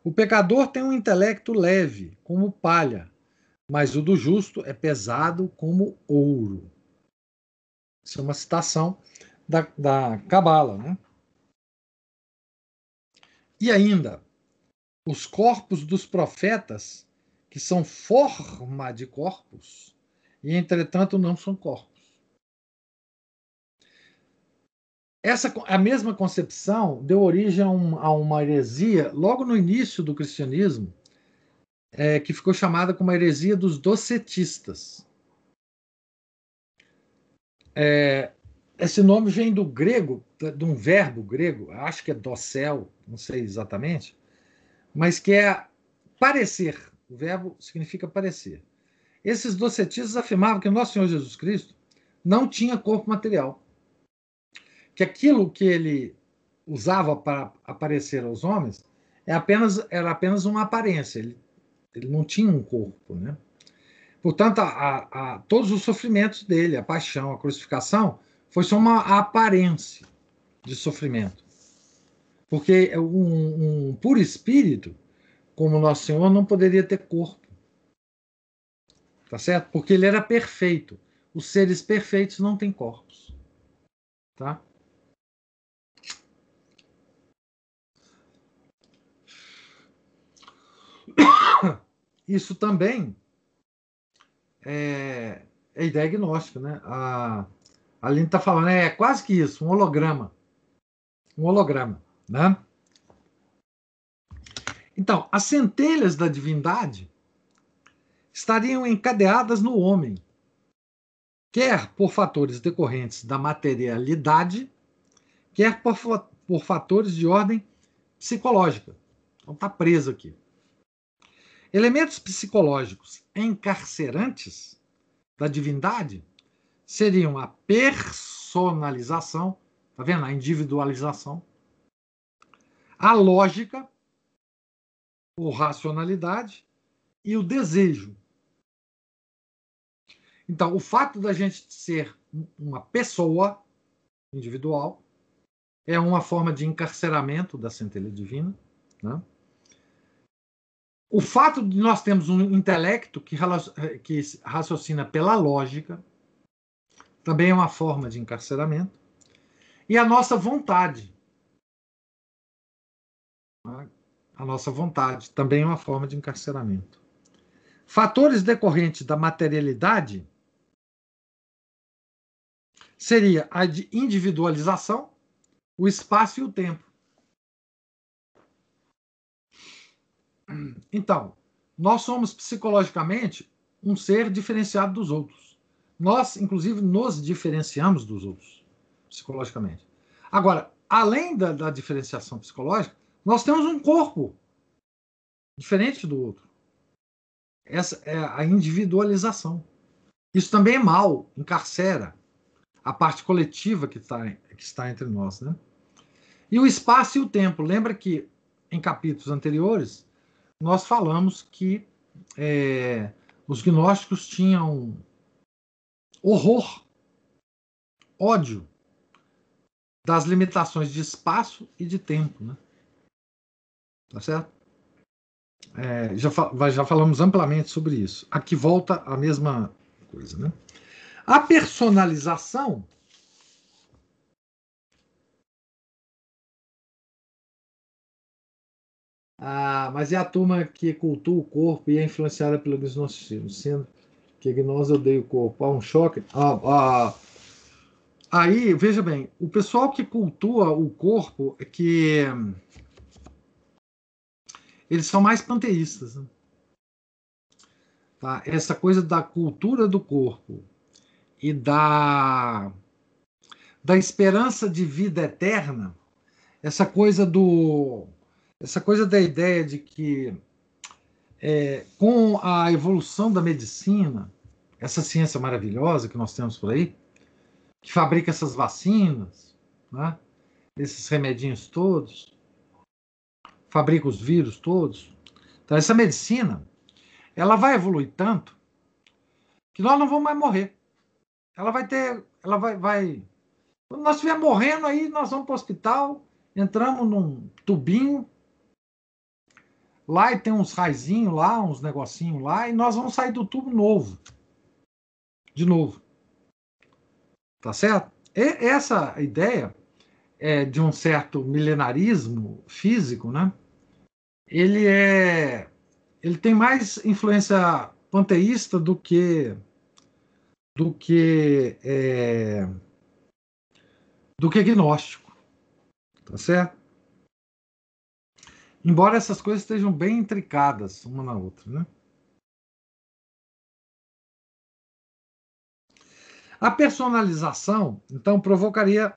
O pecador tem um intelecto leve, como palha, mas o do justo é pesado como ouro. Isso é uma citação da, da Cabala. Né? E ainda, os corpos dos profetas, que são forma de corpos, e entretanto não são corpos. Essa a mesma concepção deu origem a, um, a uma heresia logo no início do cristianismo, é, que ficou chamada como a heresia dos docetistas. É, esse nome vem do grego, de um verbo grego, acho que é docel, não sei exatamente, mas que é parecer. O verbo significa parecer. Esses docetistas afirmavam que nosso Senhor Jesus Cristo não tinha corpo material. Que aquilo que ele usava para aparecer aos homens é apenas, era apenas uma aparência. Ele, ele não tinha um corpo. Né? Portanto, a, a, todos os sofrimentos dele, a paixão, a crucificação, foi só uma aparência de sofrimento. Porque um, um puro espírito, como Nosso Senhor, não poderia ter corpo. Tá certo? Porque ele era perfeito. Os seres perfeitos não têm corpos. Tá? Isso também é, é ideia gnóstica, né? A, a Aline está falando, é quase que isso, um holograma. Um holograma, né? Então, as centelhas da divindade estariam encadeadas no homem, quer por fatores decorrentes da materialidade, quer por, por fatores de ordem psicológica. Então está preso aqui. Elementos psicológicos encarcerantes da divindade seriam a personalização, tá vendo? A individualização, a lógica, ou racionalidade e o desejo. Então, o fato da gente ser uma pessoa individual é uma forma de encarceramento da centelha divina. Né? O fato de nós termos um intelecto que, que raciocina pela lógica também é uma forma de encarceramento. E a nossa vontade. A nossa vontade também é uma forma de encarceramento. Fatores decorrentes da materialidade seria a de individualização, o espaço e o tempo. Então, nós somos psicologicamente um ser diferenciado dos outros. Nós, inclusive, nos diferenciamos dos outros, psicologicamente. Agora, além da, da diferenciação psicológica, nós temos um corpo diferente do outro. Essa é a individualização. Isso também é mal, encarcera a parte coletiva que, tá, que está entre nós. Né? E o espaço e o tempo. Lembra que em capítulos anteriores nós falamos que é, os gnósticos tinham horror, ódio das limitações de espaço e de tempo. Né? Tá certo? É, já, já falamos amplamente sobre isso. Aqui volta a mesma coisa. Né? A personalização. Ah, mas é a turma que cultua o corpo e é influenciada pelo gnosticismo, sendo que gnose odeia o corpo. Há um choque. Ah, ah, aí, veja bem, o pessoal que cultua o corpo é que eles são mais panteístas. Né? Tá? Essa coisa da cultura do corpo e da, da esperança de vida eterna, essa coisa do essa coisa da ideia de que é, com a evolução da medicina, essa ciência maravilhosa que nós temos por aí, que fabrica essas vacinas, né? esses remedinhos todos, fabrica os vírus todos. Então, essa medicina, ela vai evoluir tanto que nós não vamos mais morrer. Ela vai ter, ela vai, vai quando nós estiver morrendo aí, nós vamos para o hospital, entramos num tubinho, Lá e tem uns raizinhos lá, uns negocinhos lá, e nós vamos sair do tubo novo. De novo. Tá certo? E essa ideia é de um certo milenarismo físico, né? Ele é ele tem mais influência panteísta do que do que é, do que gnóstico. Tá certo? Embora essas coisas estejam bem intricadas uma na outra, né? A personalização, então, provocaria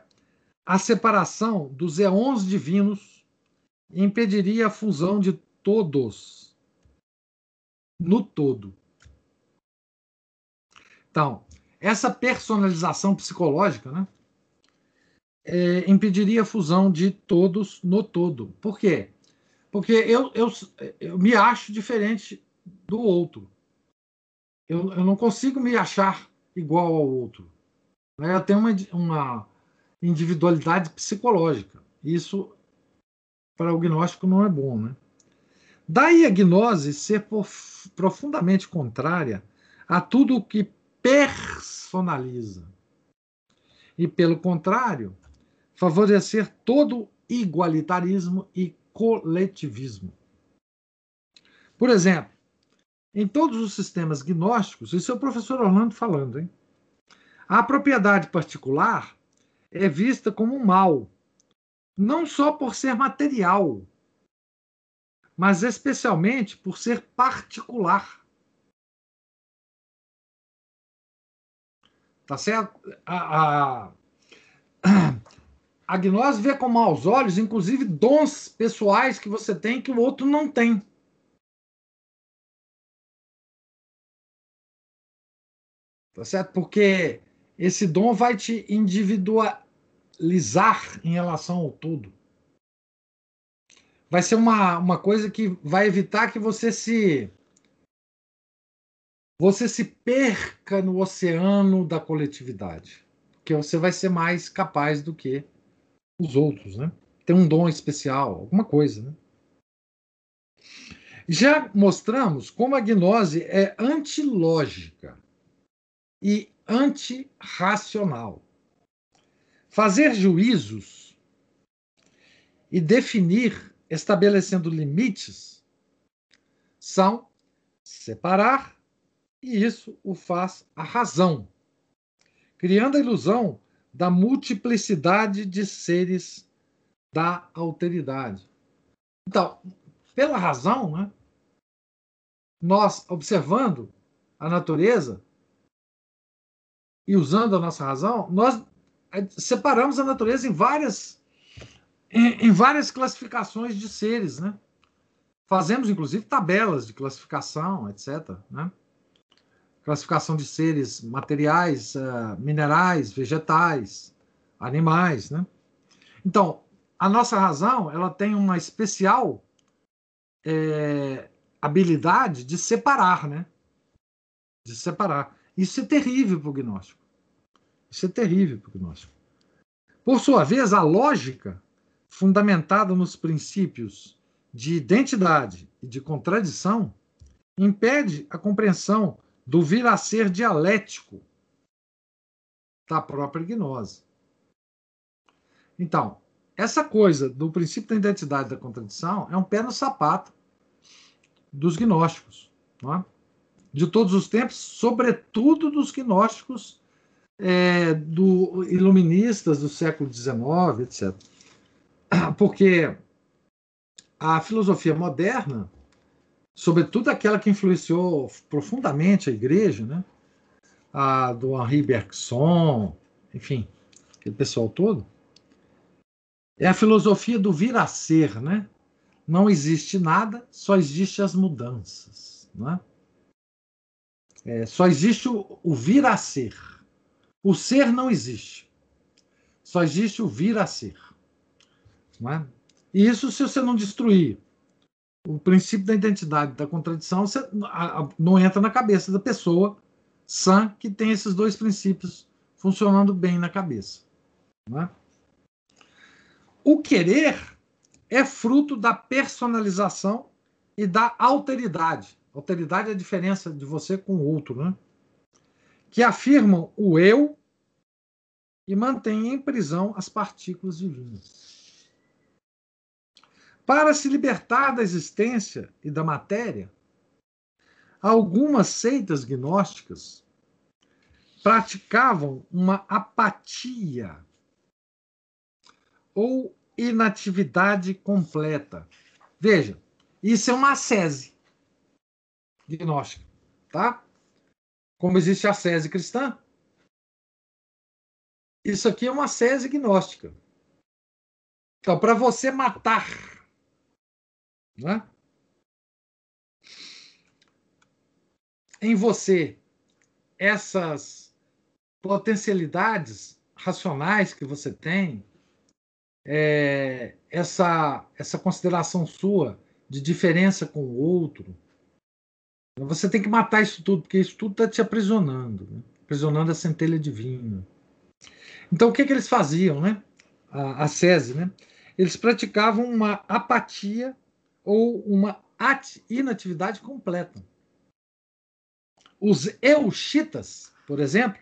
a separação dos éons divinos e impediria a fusão de todos no todo. Então, essa personalização psicológica né, é, impediria a fusão de todos no todo. Por quê? Porque eu, eu, eu me acho diferente do outro. Eu, eu não consigo me achar igual ao outro. Né? Eu tenho uma, uma individualidade psicológica. Isso, para o gnóstico, não é bom. Né? Daí a gnose ser profundamente contrária a tudo o que personaliza. E, pelo contrário, favorecer todo igualitarismo e coletivismo. Por exemplo, em todos os sistemas gnósticos, isso é o professor Orlando falando, hein? A propriedade particular é vista como um mal, não só por ser material, mas especialmente por ser particular. Tá certo? A, a, a gnose vê com maus olhos, inclusive, dons pessoais que você tem que o outro não tem. Tá certo? Porque esse dom vai te individualizar em relação ao todo. Vai ser uma, uma coisa que vai evitar que você se você se perca no oceano da coletividade, porque você vai ser mais capaz do que os outros, né? Tem um dom especial, alguma coisa, né? Já mostramos como a gnose é antilógica e antirracional. Fazer juízos e definir, estabelecendo limites, são separar, e isso o faz a razão, criando a ilusão da multiplicidade de seres da alteridade. Então, pela razão, né, nós observando a natureza, e usando a nossa razão, nós eh, separamos a natureza em várias em, em várias classificações de seres, né? Fazemos inclusive tabelas de classificação, etc. Né? Classificação de seres materiais, uh, minerais, vegetais, animais, né? Então, a nossa razão ela tem uma especial é, habilidade de separar, né? De separar. Isso é terrível para o gnóstico. Isso é terrível para o gnóstico. Por sua vez, a lógica, fundamentada nos princípios de identidade e de contradição, impede a compreensão do vir a ser dialético da própria gnose. Então, essa coisa do princípio da identidade da contradição é um pé no sapato dos gnósticos. É? de todos os tempos, sobretudo dos gnósticos é, do iluministas do século XIX, etc. Porque a filosofia moderna, sobretudo aquela que influenciou profundamente a igreja, né? a do Henri Bergson, enfim, aquele pessoal todo, é a filosofia do vir a ser, né? Não existe nada, só existe as mudanças, não é? É, só existe o, o, vir a ser. O ser não existe. Só existe o vir a ser. Não é? E isso se você não destruir o princípio da identidade, da contradição, você não entra na cabeça da pessoa sã que tem esses dois princípios funcionando bem na cabeça. Não é? O querer é fruto da personalização e da alteridade. Alteridade é a diferença de você com o outro, né? Que afirmam o eu e mantêm em prisão as partículas divinas. Para se libertar da existência e da matéria, algumas seitas gnósticas praticavam uma apatia ou inatividade completa. Veja, isso é uma ascese gnóstica, tá? Como existe a ascese cristã, isso aqui é uma ascese gnóstica. Então, para você matar, né? em você essas potencialidades racionais que você tem, é, essa, essa consideração sua de diferença com o outro, você tem que matar isso tudo, porque isso tudo está te aprisionando, né? aprisionando a centelha divina. Então, o que, que eles faziam, né? A, a SESI, né? Eles praticavam uma apatia ou uma inatividade completa. Os euxitas, por exemplo,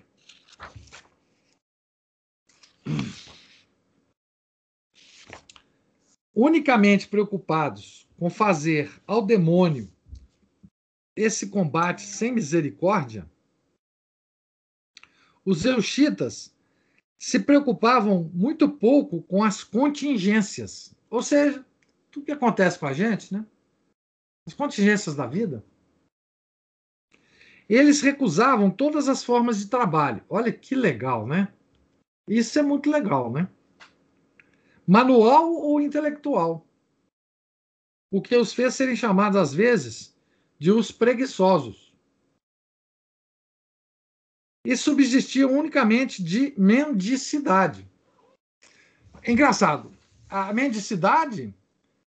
unicamente preocupados com fazer ao demônio esse combate sem misericórdia, os euxitas se preocupavam muito pouco com as contingências, ou seja, tudo que acontece com a gente, né? As contingências da vida. Eles recusavam todas as formas de trabalho. Olha que legal, né? Isso é muito legal, né? Manual ou intelectual. O que os fez serem chamados, às vezes, de os preguiçosos. E subsistiam unicamente de mendicidade. Engraçado, a mendicidade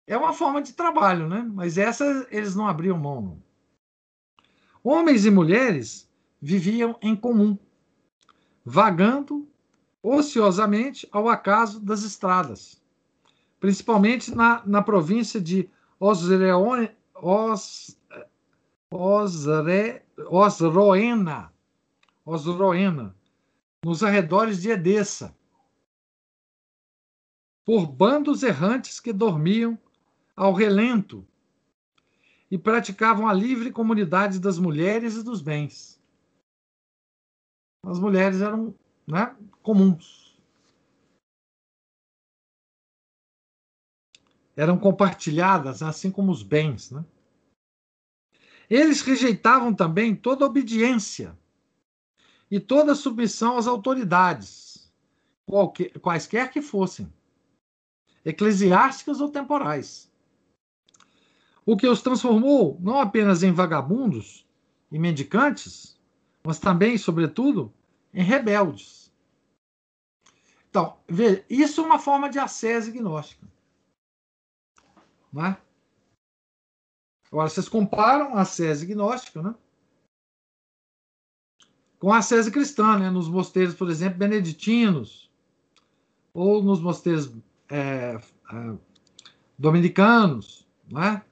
é uma forma de trabalho, né? Mas essa eles não abriam mão. Não. Homens e mulheres viviam em comum, vagando ociosamente ao acaso das estradas, principalmente na, na província de Osreone, Os, Osre, Osroena, Osroena, nos arredores de Edessa, por bandos errantes que dormiam ao relento e praticavam a livre comunidade das mulheres e dos bens. As mulheres eram né, comuns. Eram compartilhadas, assim como os bens. Né? Eles rejeitavam também toda obediência e toda submissão às autoridades, qualquer, quaisquer que fossem, eclesiásticas ou temporais o que os transformou não apenas em vagabundos e mendicantes, mas também, sobretudo, em rebeldes. Então, veja, isso é uma forma de ascese gnóstica. Né? Agora, vocês comparam a ascese gnóstica né, com a ascese cristã, né, nos mosteiros, por exemplo, beneditinos, ou nos mosteiros é, é, dominicanos, né?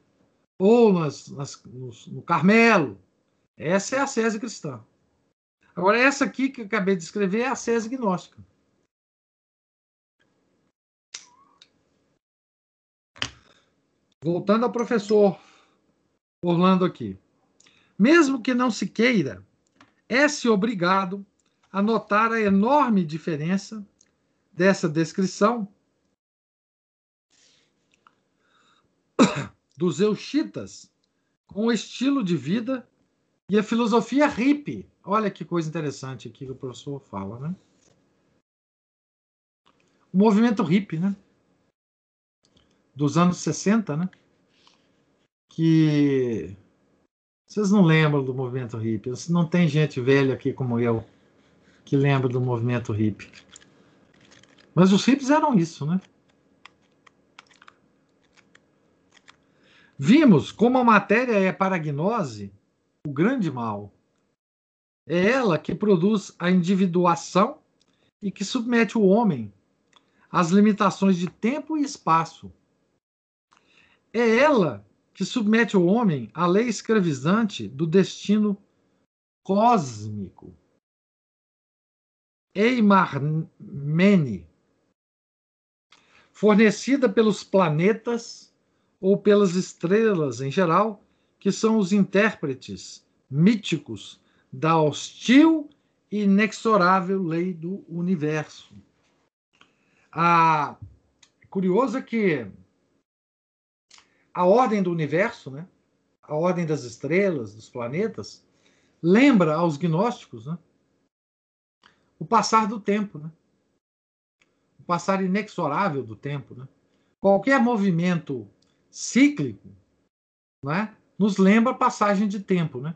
Ou nas, nas, no Carmelo. Essa é a sese cristã. Agora, essa aqui que eu acabei de escrever é a sese gnóstica. Voltando ao professor Orlando aqui. Mesmo que não se queira, é-se obrigado a notar a enorme diferença dessa descrição dos euxitas com o estilo de vida e a filosofia hippie. Olha que coisa interessante aqui que o professor fala, né? O movimento hippie, né? Dos anos 60, né? Que vocês não lembram do movimento hippie. Não tem gente velha aqui como eu que lembra do movimento hippie. Mas os hippies eram isso, né? Vimos como a matéria é para a gnose o grande mal. É ela que produz a individuação e que submete o homem às limitações de tempo e espaço. É ela que submete o homem à lei escravizante do destino cósmico. Eimarmene, fornecida pelos planetas ou pelas estrelas em geral, que são os intérpretes míticos da hostil e inexorável lei do universo. A, curioso é que a ordem do universo, né? a ordem das estrelas, dos planetas, lembra aos gnósticos né? o passar do tempo, né? o passar inexorável do tempo. Né? Qualquer movimento cíclico né? nos lembra a passagem de tempo. Né?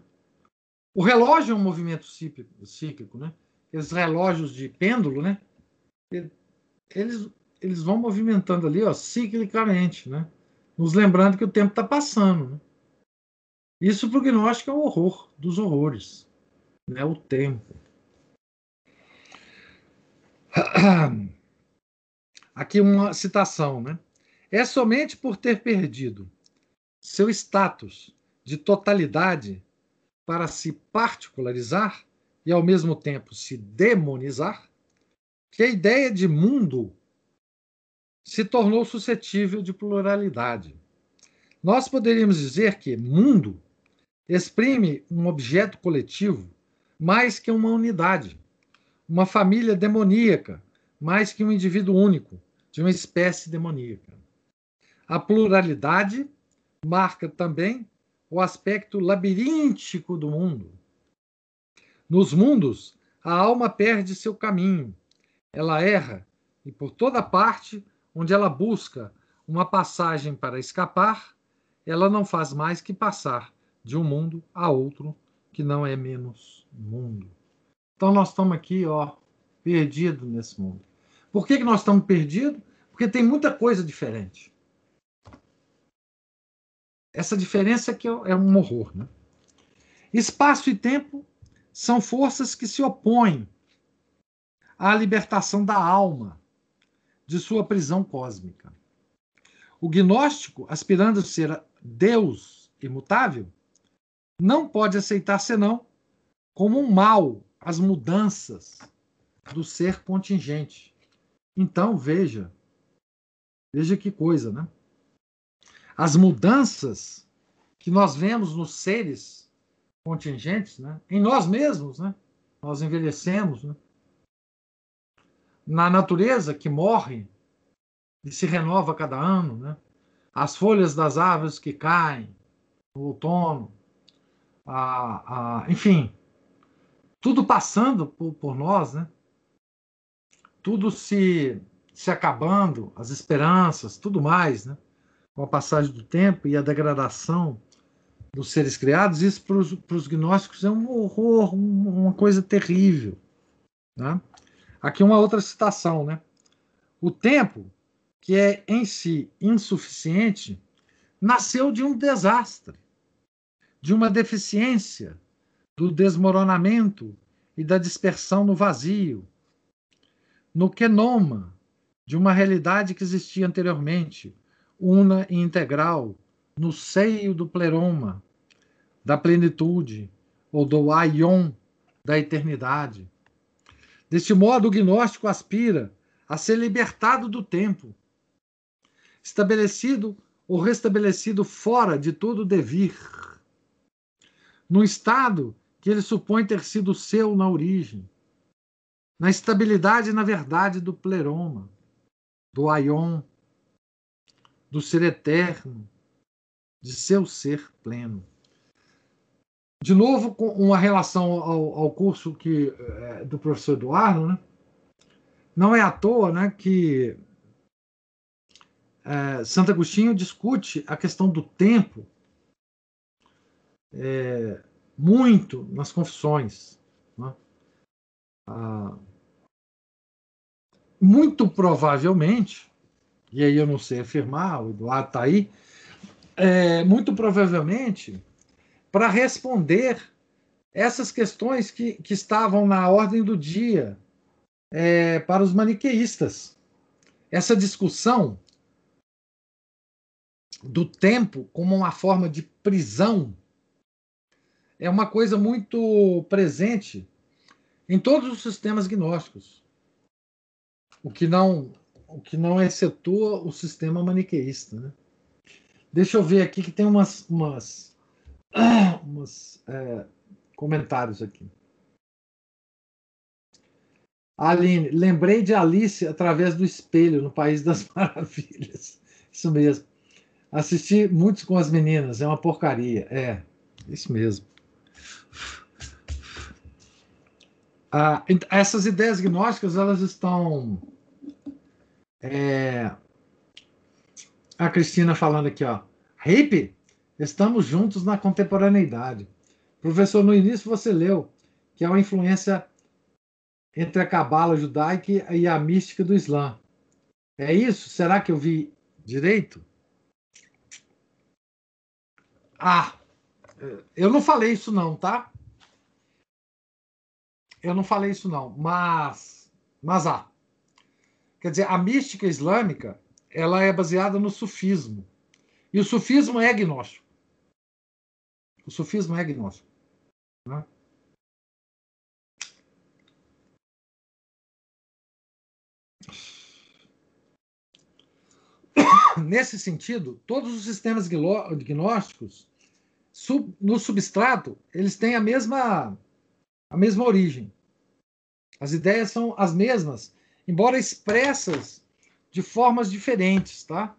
O relógio é um movimento cíclico, né? Aqueles relógios de pêndulo, né? Eles, eles vão movimentando ali, ó, ciclicamente, né? Nos lembrando que o tempo está passando. Né? Isso para o gnóstico é o horror dos horrores, né? O tempo. Aqui uma citação, né? É somente por ter perdido seu status de totalidade para se particularizar e ao mesmo tempo se demonizar, que a ideia de mundo se tornou suscetível de pluralidade. Nós poderíamos dizer que mundo exprime um objeto coletivo mais que uma unidade, uma família demoníaca mais que um indivíduo único, de uma espécie demoníaca. A pluralidade marca também o aspecto labiríntico do mundo. Nos mundos, a alma perde seu caminho, ela erra, e por toda parte onde ela busca uma passagem para escapar, ela não faz mais que passar de um mundo a outro que não é menos mundo. Então nós estamos aqui, ó, perdidos nesse mundo. Por que, que nós estamos perdidos? Porque tem muita coisa diferente. Essa diferença que é um horror. Né? Espaço e tempo são forças que se opõem à libertação da alma de sua prisão cósmica. O gnóstico, aspirando a ser Deus imutável, não pode aceitar senão como um mal as mudanças do ser contingente. Então, veja, veja que coisa, né? As mudanças que nós vemos nos seres contingentes, né? em nós mesmos, né? nós envelhecemos, né? na natureza que morre e se renova cada ano, né? as folhas das árvores que caem no outono, a, a, enfim, tudo passando por, por nós, né? tudo se, se acabando, as esperanças, tudo mais, né? Com a passagem do tempo e a degradação dos seres criados, isso para os gnósticos é um horror, uma coisa terrível. Né? Aqui uma outra citação. Né? O tempo, que é em si insuficiente, nasceu de um desastre, de uma deficiência, do desmoronamento e da dispersão no vazio, no quenoma de uma realidade que existia anteriormente, una e integral no seio do pleroma, da plenitude, ou do aion da eternidade. Deste modo, o gnóstico aspira a ser libertado do tempo, estabelecido ou restabelecido fora de todo devir, no estado que ele supõe ter sido seu na origem, na estabilidade e na verdade do pleroma, do aion, do ser eterno, de seu ser pleno. De novo, com uma relação ao, ao curso que, é, do professor Eduardo, né? não é à toa né, que é, Santo Agostinho discute a questão do tempo é, muito nas confissões. Né? Ah, muito provavelmente, e aí eu não sei afirmar, o Eduardo está aí, é, muito provavelmente para responder essas questões que, que estavam na ordem do dia é, para os maniqueístas. Essa discussão do tempo como uma forma de prisão é uma coisa muito presente em todos os sistemas gnósticos. O que não o que não excetua o sistema maniqueísta. Né? Deixa eu ver aqui que tem umas, umas, umas é, comentários aqui. Aline, lembrei de Alice através do espelho no País das Maravilhas. Isso mesmo. Assisti muitos com as meninas, é uma porcaria. É, isso mesmo. Ah, essas ideias gnósticas, elas estão. É, a Cristina falando aqui, ó. Hippie, estamos juntos na contemporaneidade. Professor, no início você leu que é uma influência entre a cabala judaica e a mística do Islã. É isso? Será que eu vi direito? Ah, eu não falei isso não, tá? Eu não falei isso não, mas mas há. Ah, quer dizer, a mística islâmica, ela é baseada no sufismo. E o sufismo é agnóstico. O sufismo é agnóstico. Né? Nesse sentido, todos os sistemas gnósticos, no substrato, eles têm a mesma, a mesma origem. As ideias são as mesmas, embora expressas de formas diferentes, tá?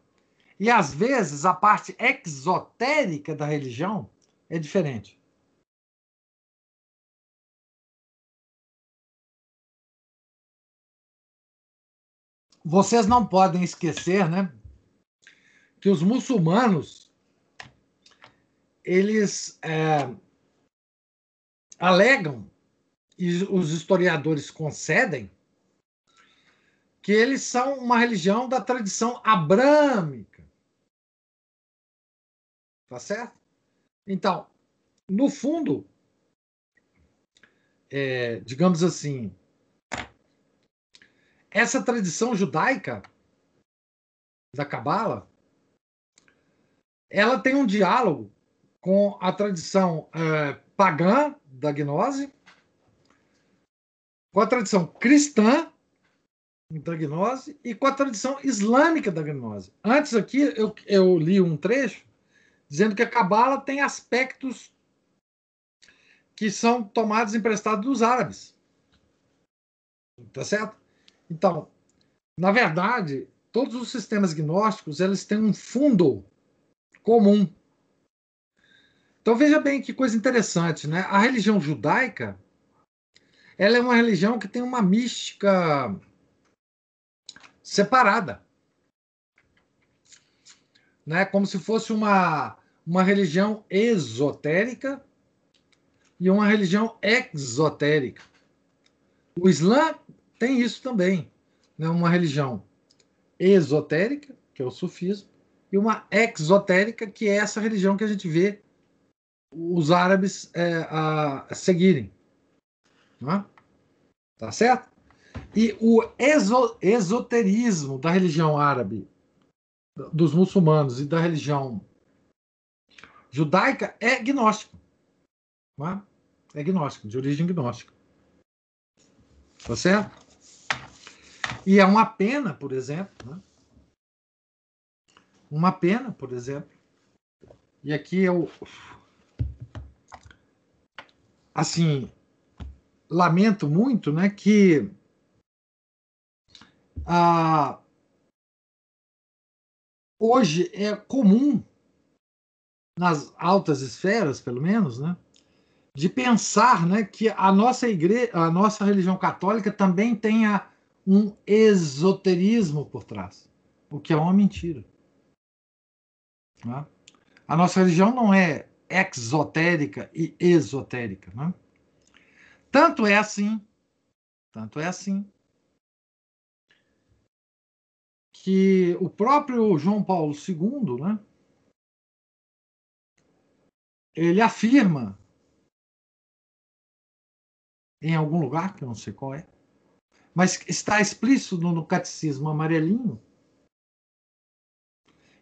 E às vezes a parte exotérica da religião é diferente. Vocês não podem esquecer, né, que os muçulmanos eles é, alegam e os historiadores concedem que eles são uma religião da tradição abrâmica. Tá certo? Então, no fundo, é, digamos assim, essa tradição judaica da Cabala ela tem um diálogo com a tradição é, pagã da gnose, com a tradição cristã da gnose e com a tradição islâmica da gnose. Antes aqui eu, eu li um trecho dizendo que a cabala tem aspectos que são tomados emprestados dos árabes. Tá certo? Então, na verdade, todos os sistemas gnósticos eles têm um fundo comum. Então veja bem que coisa interessante, né? A religião judaica, ela é uma religião que tem uma mística separada, né? Como se fosse uma uma religião esotérica e uma religião exotérica. O Islã tem isso também, né? Uma religião esotérica, que é o sufismo, e uma exotérica, que é essa religião que a gente vê os árabes é, a, seguirem. Não é? Tá certo? E o exo, esoterismo da religião árabe, dos muçulmanos e da religião judaica é gnóstico. É? é gnóstico, de origem gnóstica. Tá certo? E é uma pena, por exemplo, né? uma pena, por exemplo. E aqui eu assim lamento muito, né, que a hoje é comum nas altas esferas, pelo menos, né, de pensar, né, que a nossa igreja, a nossa religião católica também tenha um esoterismo por trás, o que é uma mentira. Né? A nossa religião não é exotérica e esotérica. Né? Tanto é assim, tanto é assim, que o próprio João Paulo II, né, ele afirma em algum lugar, que eu não sei qual é, mas está explícito no Catecismo Amarelinho,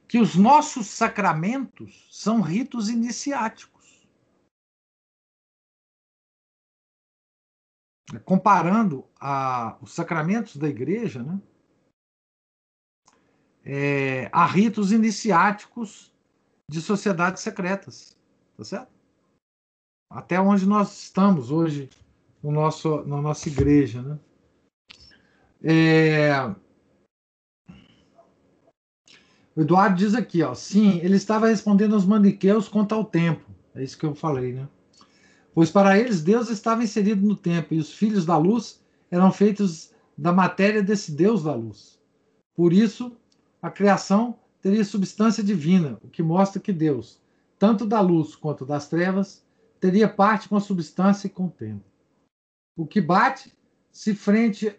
que os nossos sacramentos são ritos iniciáticos. Comparando a, os sacramentos da igreja né, é, a ritos iniciáticos de sociedades secretas. Tá certo? Até onde nós estamos hoje no nosso, na nossa igreja. Né? É... O Eduardo diz aqui, ó, sim, ele estava respondendo aos maniqueus quanto ao tempo. É isso que eu falei, né? Pois para eles Deus estava inserido no tempo e os filhos da luz eram feitos da matéria desse Deus da luz. Por isso, a criação teria substância divina, o que mostra que Deus, tanto da luz quanto das trevas, teria parte com a substância e com o tempo. O que bate se frente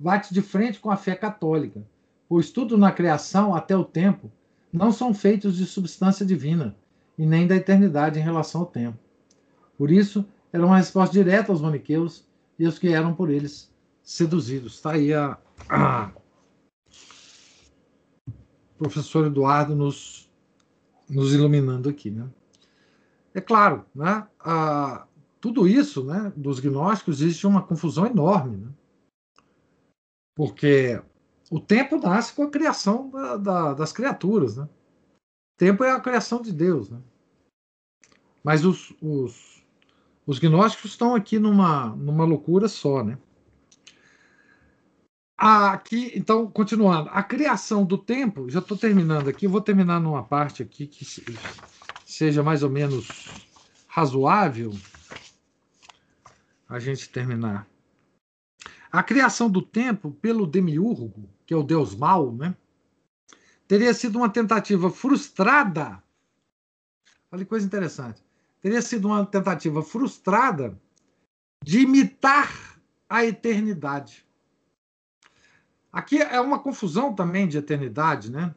bate de frente com a fé católica, pois tudo na criação até o tempo não são feitos de substância divina e nem da eternidade em relação ao tempo. Por isso, era uma resposta direta aos maniqueus e aos que eram por eles seduzidos. Está aí a, a professor Eduardo nos, nos iluminando aqui. Né? É claro, né, tudo isso né, dos gnósticos existe uma confusão enorme. Né? Porque o tempo nasce com a criação da, da, das criaturas. Né? Tempo é a criação de Deus. Né? Mas os, os os gnósticos estão aqui numa, numa loucura só, né? Aqui, então, continuando, a criação do tempo, já estou terminando aqui, vou terminar numa parte aqui que seja mais ou menos razoável a gente terminar. A criação do tempo pelo demiurgo, que é o deus mau, né? Teria sido uma tentativa frustrada. Olha que coisa interessante teria sido uma tentativa frustrada de imitar a eternidade. Aqui é uma confusão também de eternidade, né?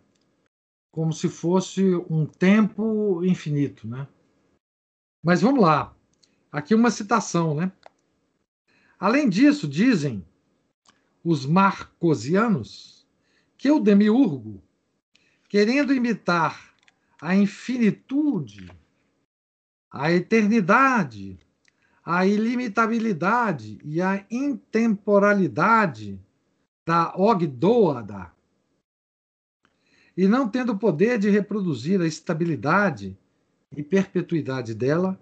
Como se fosse um tempo infinito, né? Mas vamos lá. Aqui uma citação, né? Além disso, dizem os marcosianos que o demiurgo, querendo imitar a infinitude a eternidade, a ilimitabilidade e a intemporalidade da Ogdoada, e não tendo poder de reproduzir a estabilidade e perpetuidade dela,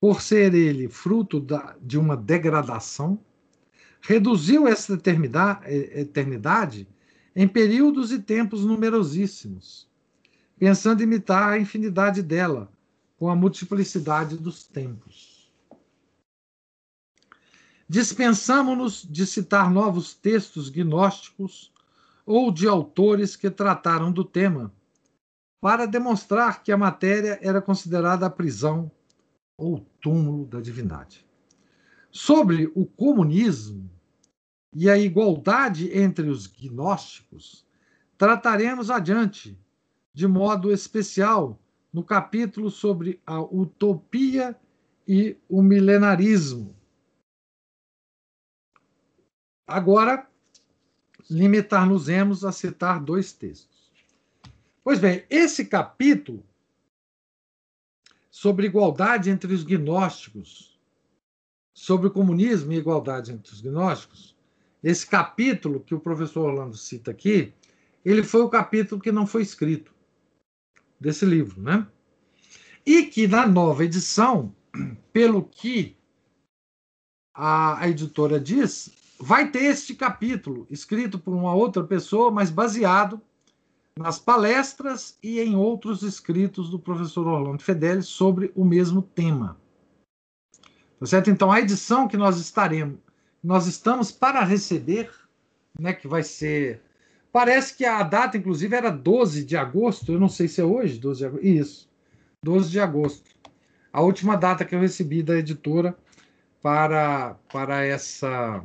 por ser ele fruto da, de uma degradação, reduziu essa eternidade em períodos e tempos numerosíssimos, pensando imitar a infinidade dela, com a multiplicidade dos tempos. Dispensamos-nos de citar novos textos gnósticos ou de autores que trataram do tema, para demonstrar que a matéria era considerada a prisão ou túmulo da divindade. Sobre o comunismo e a igualdade entre os gnósticos, trataremos adiante, de modo especial, no capítulo sobre a utopia e o milenarismo. Agora, limitar-nos-emos a citar dois textos. Pois bem, esse capítulo sobre igualdade entre os gnósticos, sobre o comunismo e igualdade entre os gnósticos, esse capítulo que o professor Orlando cita aqui, ele foi o capítulo que não foi escrito desse livro, né? E que na nova edição, pelo que a, a editora diz, vai ter este capítulo escrito por uma outra pessoa, mas baseado nas palestras e em outros escritos do professor Orlando Fedeli sobre o mesmo tema. Tá certo? Então, a edição que nós estaremos, nós estamos para receber, né, que vai ser Parece que a data, inclusive, era 12 de agosto. Eu não sei se é hoje, 12 de agosto. Isso, 12 de agosto. A última data que eu recebi da editora para, para essa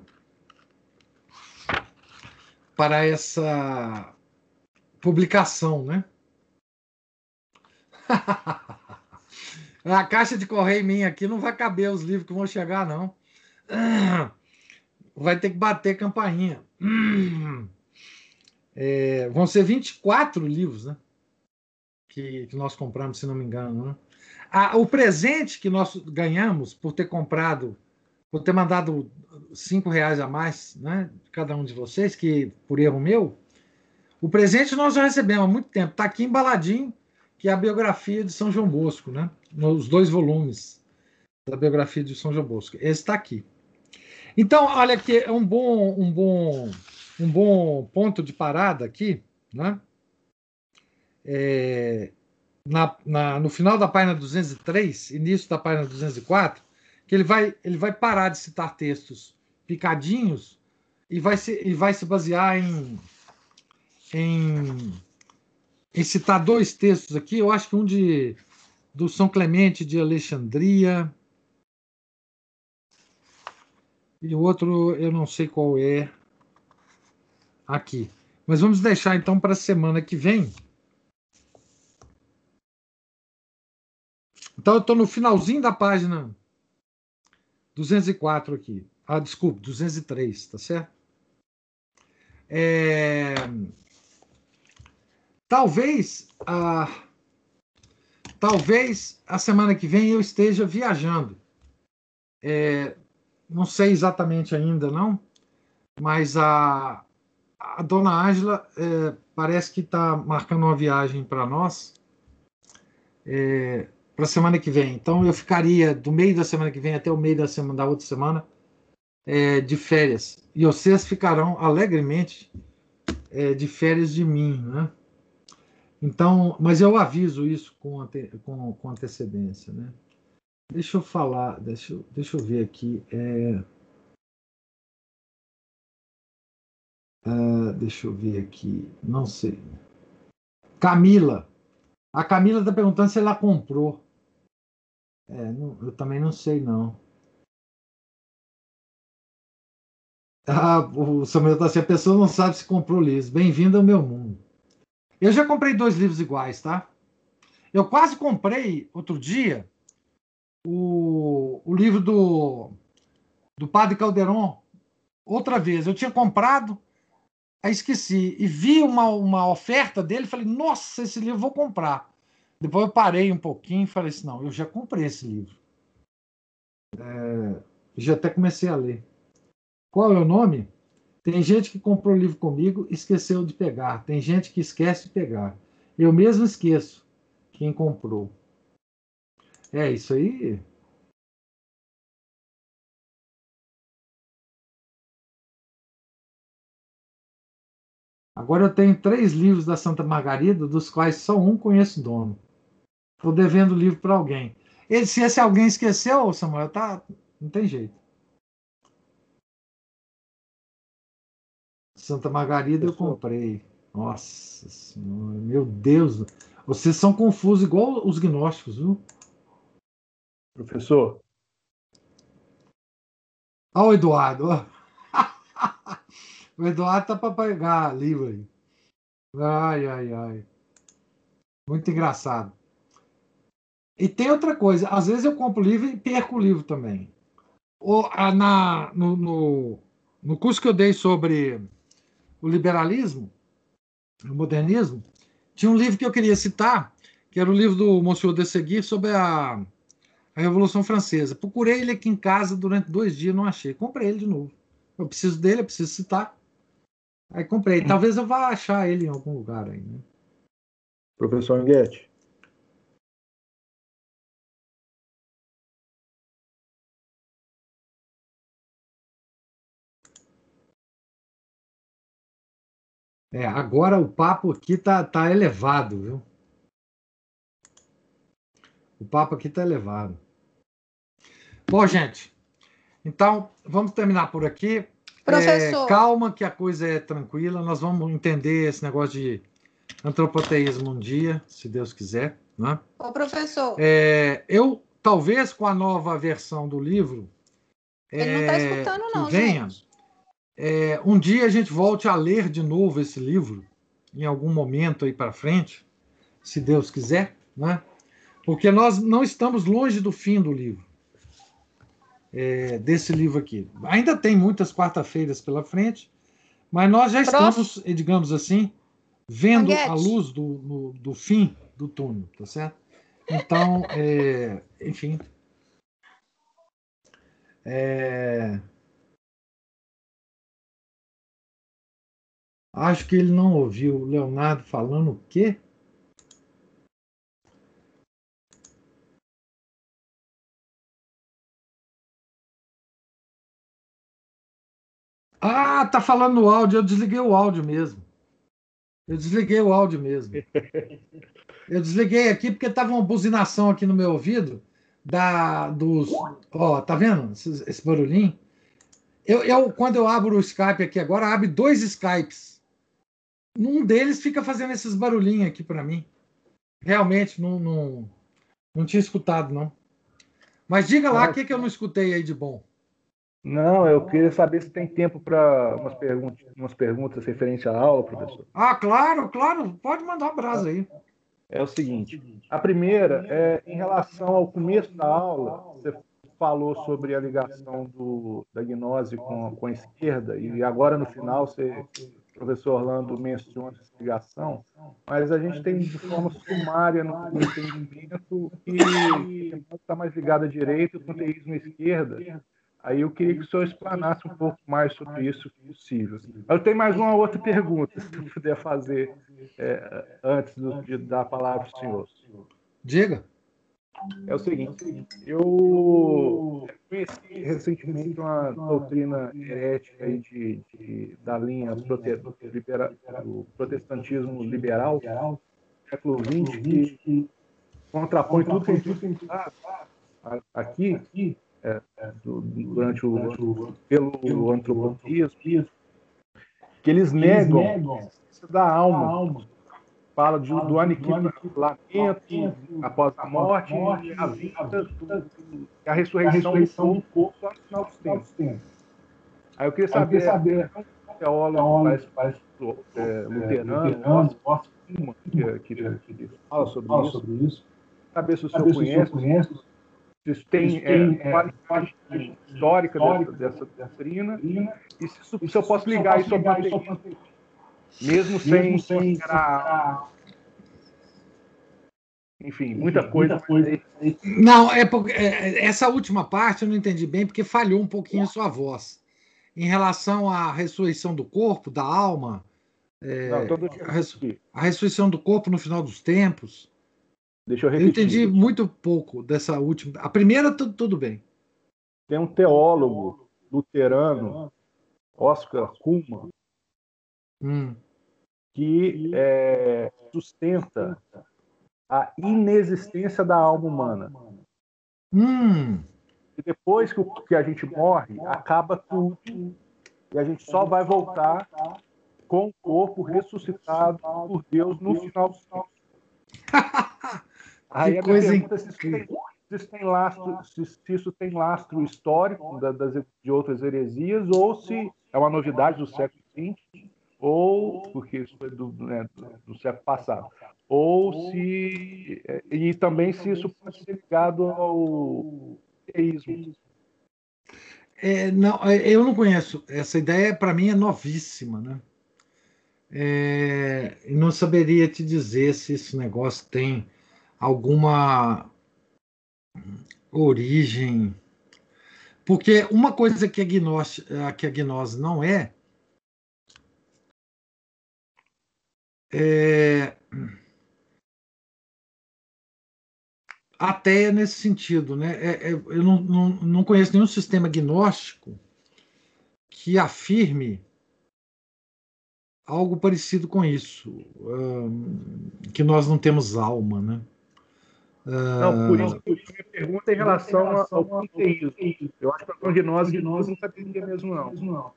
para essa publicação, né? a caixa de correio minha aqui não vai caber os livros que vão chegar, não. Vai ter que bater campainha. É, vão ser 24 livros né? que, que nós compramos, se não me engano. Né? Ah, o presente que nós ganhamos por ter comprado, por ter mandado cinco reais a mais, né, cada um de vocês, que por erro meu, o presente nós já recebemos há muito tempo. Está aqui embaladinho, que é a biografia de São João Bosco, né? Nos dois volumes da biografia de São João Bosco. Esse está aqui. Então, olha aqui, é um bom, um bom um bom ponto de parada aqui, né? É, na, na, no final da página 203, início da página 204, que ele vai, ele vai parar de citar textos picadinhos e vai se, e vai se basear em, em, em citar dois textos aqui. Eu acho que um de do São Clemente de Alexandria e o outro eu não sei qual é aqui. Mas vamos deixar então para a semana que vem. Então eu estou no finalzinho da página 204 aqui. Ah, desculpe, 203, tá certo? É... Talvez a talvez a semana que vem eu esteja viajando. É... Não sei exatamente ainda não, mas a a dona Ângela é, parece que está marcando uma viagem para nós é, para a semana que vem. Então eu ficaria do meio da semana que vem até o meio da semana da outra semana é, de férias. E vocês ficarão alegremente é, de férias de mim, né? Então, mas eu aviso isso com, ante, com, com antecedência, né? Deixa eu falar, deixa, eu, deixa eu ver aqui. É... Uh, deixa eu ver aqui. Não sei. Camila. A Camila está perguntando se ela comprou. É, não, eu também não sei, não. Ah, o Samuel está assim, a pessoa não sabe se comprou livros. Bem-vindo ao meu mundo. Eu já comprei dois livros iguais, tá? Eu quase comprei outro dia o, o livro do, do Padre Calderon outra vez. Eu tinha comprado, Aí esqueci. E vi uma, uma oferta dele falei, nossa, esse livro eu vou comprar. Depois eu parei um pouquinho e falei assim, não, eu já comprei esse livro. É, já até comecei a ler. Qual é o nome? Tem gente que comprou o livro comigo e esqueceu de pegar. Tem gente que esquece de pegar. Eu mesmo esqueço quem comprou. É isso aí. Agora eu tenho três livros da Santa Margarida, dos quais só um conheço o dono. Estou devendo o livro para alguém. Ele, se esse alguém esqueceu, Samuel, tá, não tem jeito. Santa Margarida eu comprei. Nossa Senhora, meu Deus. Vocês são confusos igual os gnósticos, viu? Professor. Olha o Eduardo. O Eduardo tá para pegar livro aí. Ai, ai, ai. Muito engraçado. E tem outra coisa, às vezes eu compro livro e perco o livro também. Ou, na, no, no, no curso que eu dei sobre o liberalismo, o modernismo, tinha um livro que eu queria citar, que era o livro do Monsieur de Seguir sobre a, a Revolução Francesa. Procurei ele aqui em casa durante dois dias, não achei. Comprei ele de novo. Eu preciso dele, eu preciso citar. Aí comprei. Talvez eu vá achar ele em algum lugar aí, né? Professor Anguete. É, agora o papo aqui tá, tá elevado, viu? O papo aqui tá elevado. Bom, gente, então vamos terminar por aqui. Professor. É, calma, que a coisa é tranquila. Nós vamos entender esse negócio de antropoteísmo um dia, se Deus quiser. Né? Ô, professor. É, eu, talvez com a nova versão do livro. Ele não está é, escutando, não, venha, é, um dia a gente volte a ler de novo esse livro, em algum momento aí para frente, se Deus quiser, né? porque nós não estamos longe do fim do livro é, desse livro aqui. Ainda tem muitas quarta-feiras pela frente, mas nós já estamos, digamos assim, vendo a luz do, no, do fim do túnel, tá certo? Então, é, enfim. É, acho que ele não ouviu o Leonardo falando o quê? Ah, tá falando no áudio. Eu desliguei o áudio mesmo. Eu desliguei o áudio mesmo. Eu desliguei aqui porque tava uma buzinação aqui no meu ouvido da dos. Ó, tá vendo esse, esse barulhinho? Eu, eu, quando eu abro o Skype aqui agora, abre dois Skypes. Um deles fica fazendo esses barulhinhos aqui para mim. Realmente, não, não, não tinha escutado, não. Mas diga lá o que, que eu não escutei aí de bom. Não, eu queria saber se tem tempo para umas perguntas, umas perguntas referentes à aula, professor. Ah, claro, claro. Pode mandar um brasa aí. É o seguinte: a primeira é em relação ao começo da aula, você falou sobre a ligação do, da gnose com, com a esquerda, e agora no final você, professor Orlando menciona essa ligação, mas a gente tem de forma sumária no entendimento que está mais ligado à direita e o panteísmo à esquerda. Aí eu queria que o senhor explanasse um pouco mais sobre isso, se possível. Eu tenho mais uma outra pergunta, se puder fazer é, antes do, de dar a palavra para o senhor. Diga. É o seguinte, eu conheci recentemente uma doutrina herética aí de, de, da linha prote, libera, do protestantismo liberal, século XX, que contrapõe tudo que a gente aqui, é, do, durante o, pelo antropoteísmo, que eles negam da alma fala de, do aniquilamento, após a morte, e a vida, a ressurreição do corpo só no final dos tempos. Aí eu queria saber, saber. um teólogo mais, mais é, luterano, que, que, que, que fala sobre fala isso, sobre isso. Saber se o senhor conhece, se isso tem, tem é, qualidade histórica, dessa, doutrina, e se, eu posso ligar isso mesmo sem, sem enfim, muita coisa. Muita coisa. Não, é porque é, essa última parte eu não entendi bem, porque falhou um pouquinho a sua voz. Em relação à ressurreição do corpo, da alma, é, não, a, a, ressurreição do corpo no final dos tempos. Deixa eu repetir. Eu entendi muito pouco dessa última. A primeira, tudo, tudo bem. Tem um teólogo luterano, Oscar Kuhlmann, hum que é, sustenta a inexistência da alma humana. Hum. E depois que, que a gente morre, acaba tudo e a gente só vai voltar com o corpo ressuscitado por Deus no final dos tempos. Aí a coisa pergunta é se isso tem, se isso tem lastro, se, se, isso tem lastro histórico da, das, de outras heresias ou se é uma novidade do século XX ou porque isso foi do, né, do, século passado, ou se é, e também se isso pode ser ligado ao teísmo. É, não, é, eu não conheço. Essa ideia para mim é novíssima, né? É, não saberia te dizer se esse negócio tem alguma origem, porque uma coisa que a gnose, que a gnose não é é, ateia nesse sentido. Né? É, é, eu não, não, não conheço nenhum sistema agnóstico que afirme algo parecido com isso, que nós não temos alma, né? Não, por isso que a minha pergunta é em relação ao panteísmo. Eu acho que a gnose nós não saberia mesmo, não.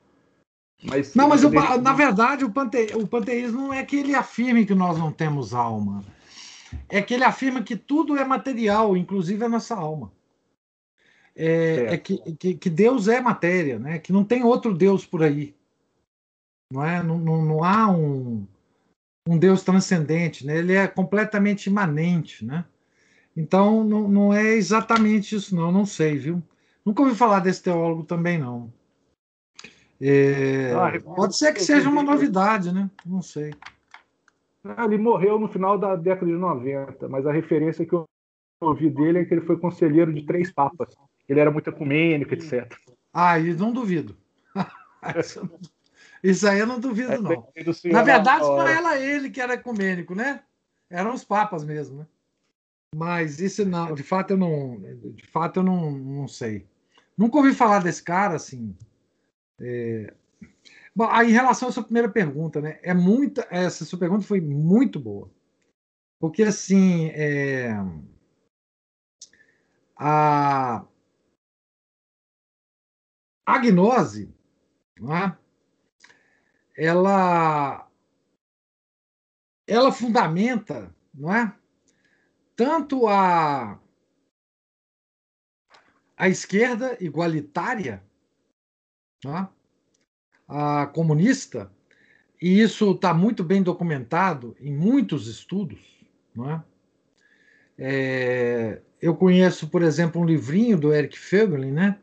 Mas, não, mas o, na verdade o, pante, o panteísmo não é que ele afirme que nós não temos alma. É que ele afirma que tudo é material, inclusive a nossa alma. É, é que, que, que, Deus é matéria, né? que não tem outro Deus por aí. Não, é? não, não, não há um, um Deus transcendente, né? ele é completamente imanente. Né? Então não, não é exatamente isso, não, não sei, viu? Nunca ouvi falar desse teólogo também, não. É, ah, pode ser que seja uma novidade, né? Não sei. Ele morreu no final da década de 90, mas a referência que eu ouvi dele é que ele foi conselheiro de três papas. Ele era muito ecumênico, etc. Ah, e não duvido. Isso aí eu não duvido, é, não. Na verdade, não era ele que era ecumênico, né? Eram os papas mesmo, né? Mas isso não, de fato eu não, de fato eu não, não sei. Nunca ouvi falar desse cara assim. É, Bom, aí, em relação à sua primeira pergunta, né? É muita. Essa sua pergunta foi muito boa. Porque, assim, é, a, a gnose, é? ela, ela fundamenta, não é? Tanto a, a esquerda igualitária, é? a comunista, e isso está muito bem documentado em muitos estudos, não é? eu conheço, por exemplo, um livrinho do Eric Fögelin, né,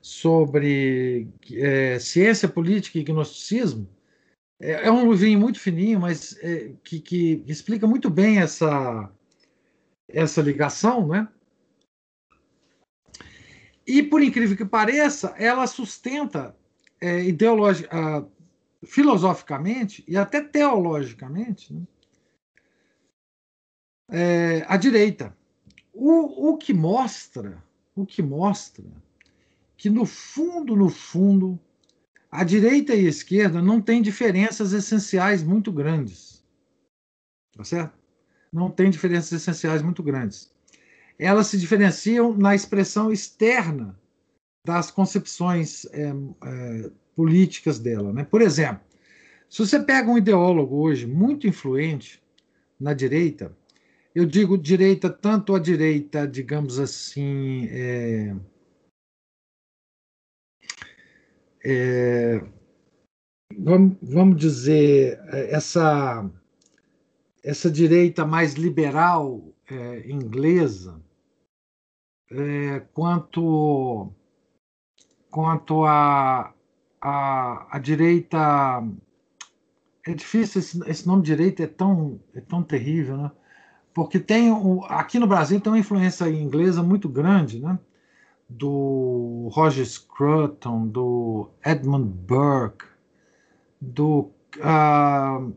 sobre é, ciência política e gnosticismo. É, é, um livrinho muito fininho, mas é, que, que, explica muito bem essa, essa ligação, né? E, por incrível que pareça, ela sustenta é, filosoficamente e até teologicamente né, é, a direita. O, o que mostra, o que mostra que no fundo, no fundo, a direita e a esquerda não têm diferenças essenciais muito grandes. Tá certo? Não tem diferenças essenciais muito grandes. Elas se diferenciam na expressão externa das concepções é, é, políticas dela. Né? Por exemplo, se você pega um ideólogo hoje muito influente na direita, eu digo direita tanto a direita, digamos assim, é, é, vamos, vamos dizer, essa, essa direita mais liberal é, inglesa, é, quanto quanto a, a, a direita. É difícil, esse, esse nome direita é tão, é tão terrível, né? Porque tem aqui no Brasil tem uma influência inglesa muito grande, né? Do Roger Scruton, do Edmund Burke, do uh,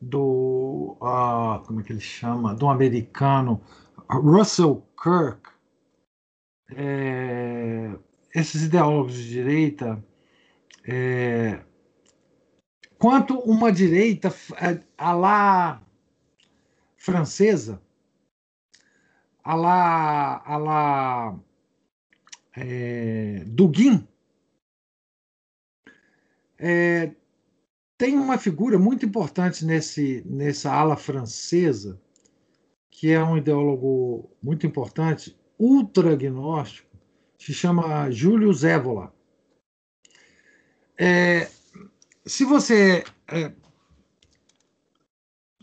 do uh, como é que ele chama, do americano Russell Kirk. É, esses ideólogos de direita, é, quanto uma direita é, lá francesa, a lá, a é, Dugin, é, tem uma figura muito importante nesse, nessa ala francesa, que é um ideólogo muito importante, ultra-agnóstico, se chama Júlio Zévola. É, se você é,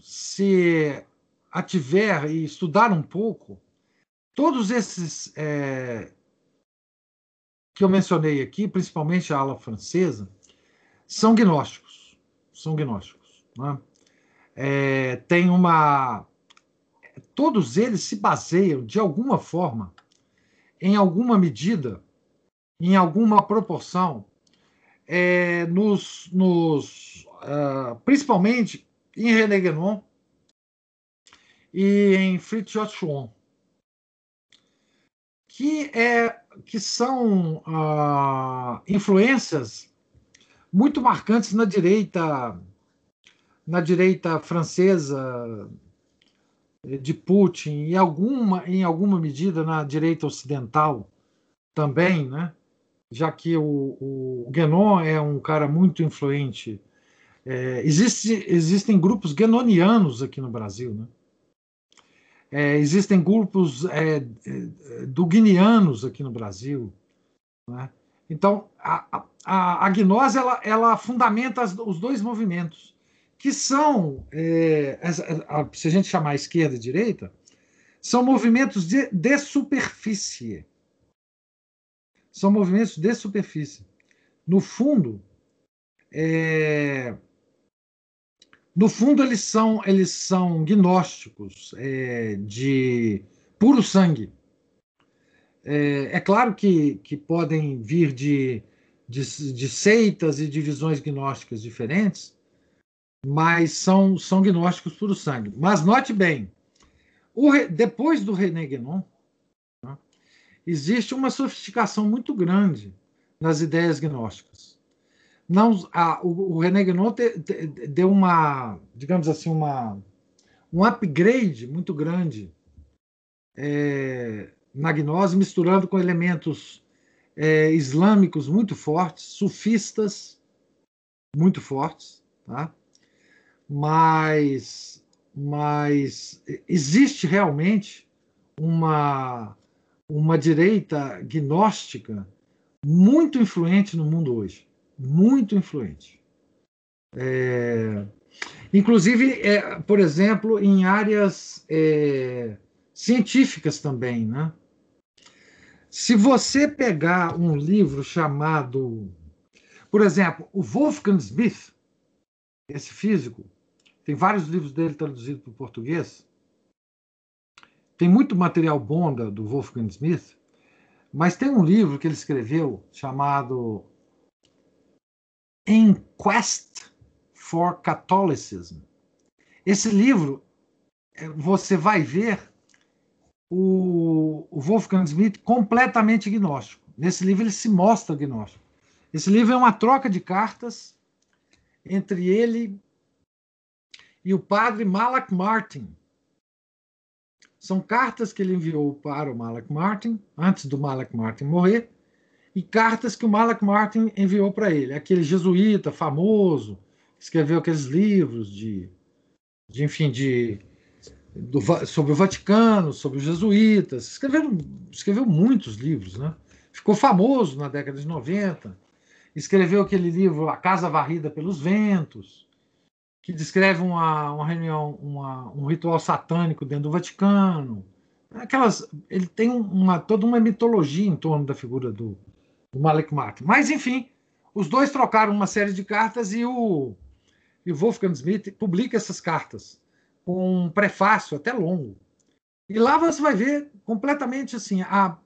se ativer e estudar um pouco, todos esses é, que eu mencionei aqui, principalmente a ala francesa, são gnósticos. São gnósticos. Né? É, tem uma. Todos eles se baseiam, de alguma forma, em alguma medida, em alguma proporção, é, nos, nos uh, principalmente em René Guénon e em Fritjof Schwann, que, é, que são uh, influências muito marcantes na direita na direita francesa de Putin e alguma, em alguma medida na direita ocidental também, né? já que o, o Guénon é um cara muito influente. É, existe, existem grupos guenonianos aqui no Brasil. Né? É, existem grupos é, é do guineanos aqui no Brasil. Né? Então, a, a, a gnose ela, ela fundamenta os dois movimentos que são, é, se a gente chamar esquerda e direita, são movimentos de, de superfície. São movimentos de superfície. No fundo, é, no fundo eles são eles são gnósticos é, de puro sangue. É, é, claro que, que podem vir de, de, de seitas e divisões gnósticas diferentes, mas são, são gnósticos puro sangue. Mas note bem, o, depois do René Guénon, né, existe uma sofisticação muito grande nas ideias gnósticas. não, a, o, o René Guénon deu uma, digamos assim, uma, um upgrade muito grande é, na gnose, misturando com elementos é, islâmicos muito fortes, sufistas muito fortes, tá? Mas, mas existe realmente uma, uma direita gnóstica muito influente no mundo hoje. Muito influente. É, inclusive, é, por exemplo, em áreas é, científicas também. Né? Se você pegar um livro chamado. Por exemplo, o Wolfgang Smith, esse físico, tem vários livros dele traduzidos para o português. Tem muito material bom do Wolfgang Smith, mas tem um livro que ele escreveu chamado In Quest for Catholicism. Esse livro, é, você vai ver o, Wolfgang Smith completamente gnóstico. Nesse livro ele se mostra gnóstico. Esse livro é uma troca de cartas entre ele e o padre Malak Martin. São cartas que ele enviou para o Malak Martin, antes do Malak Martin morrer, e cartas que o Malak Martin enviou para ele. Aquele jesuíta famoso, que escreveu aqueles livros de, de enfim, de, do, sobre o Vaticano, sobre os jesuítas. Escreveu, escreveu muitos livros, né? Ficou famoso na década de 90. Escreveu aquele livro A Casa Varrida pelos Ventos que descreve uma, uma reunião, uma, um ritual satânico dentro do Vaticano. Aquelas, ele tem uma, toda uma mitologia em torno da figura do, do Malek Martin. Mas, enfim, os dois trocaram uma série de cartas e o, e Wolfgang Smith publica essas cartas com um prefácio até longo. E lá você vai ver completamente assim a,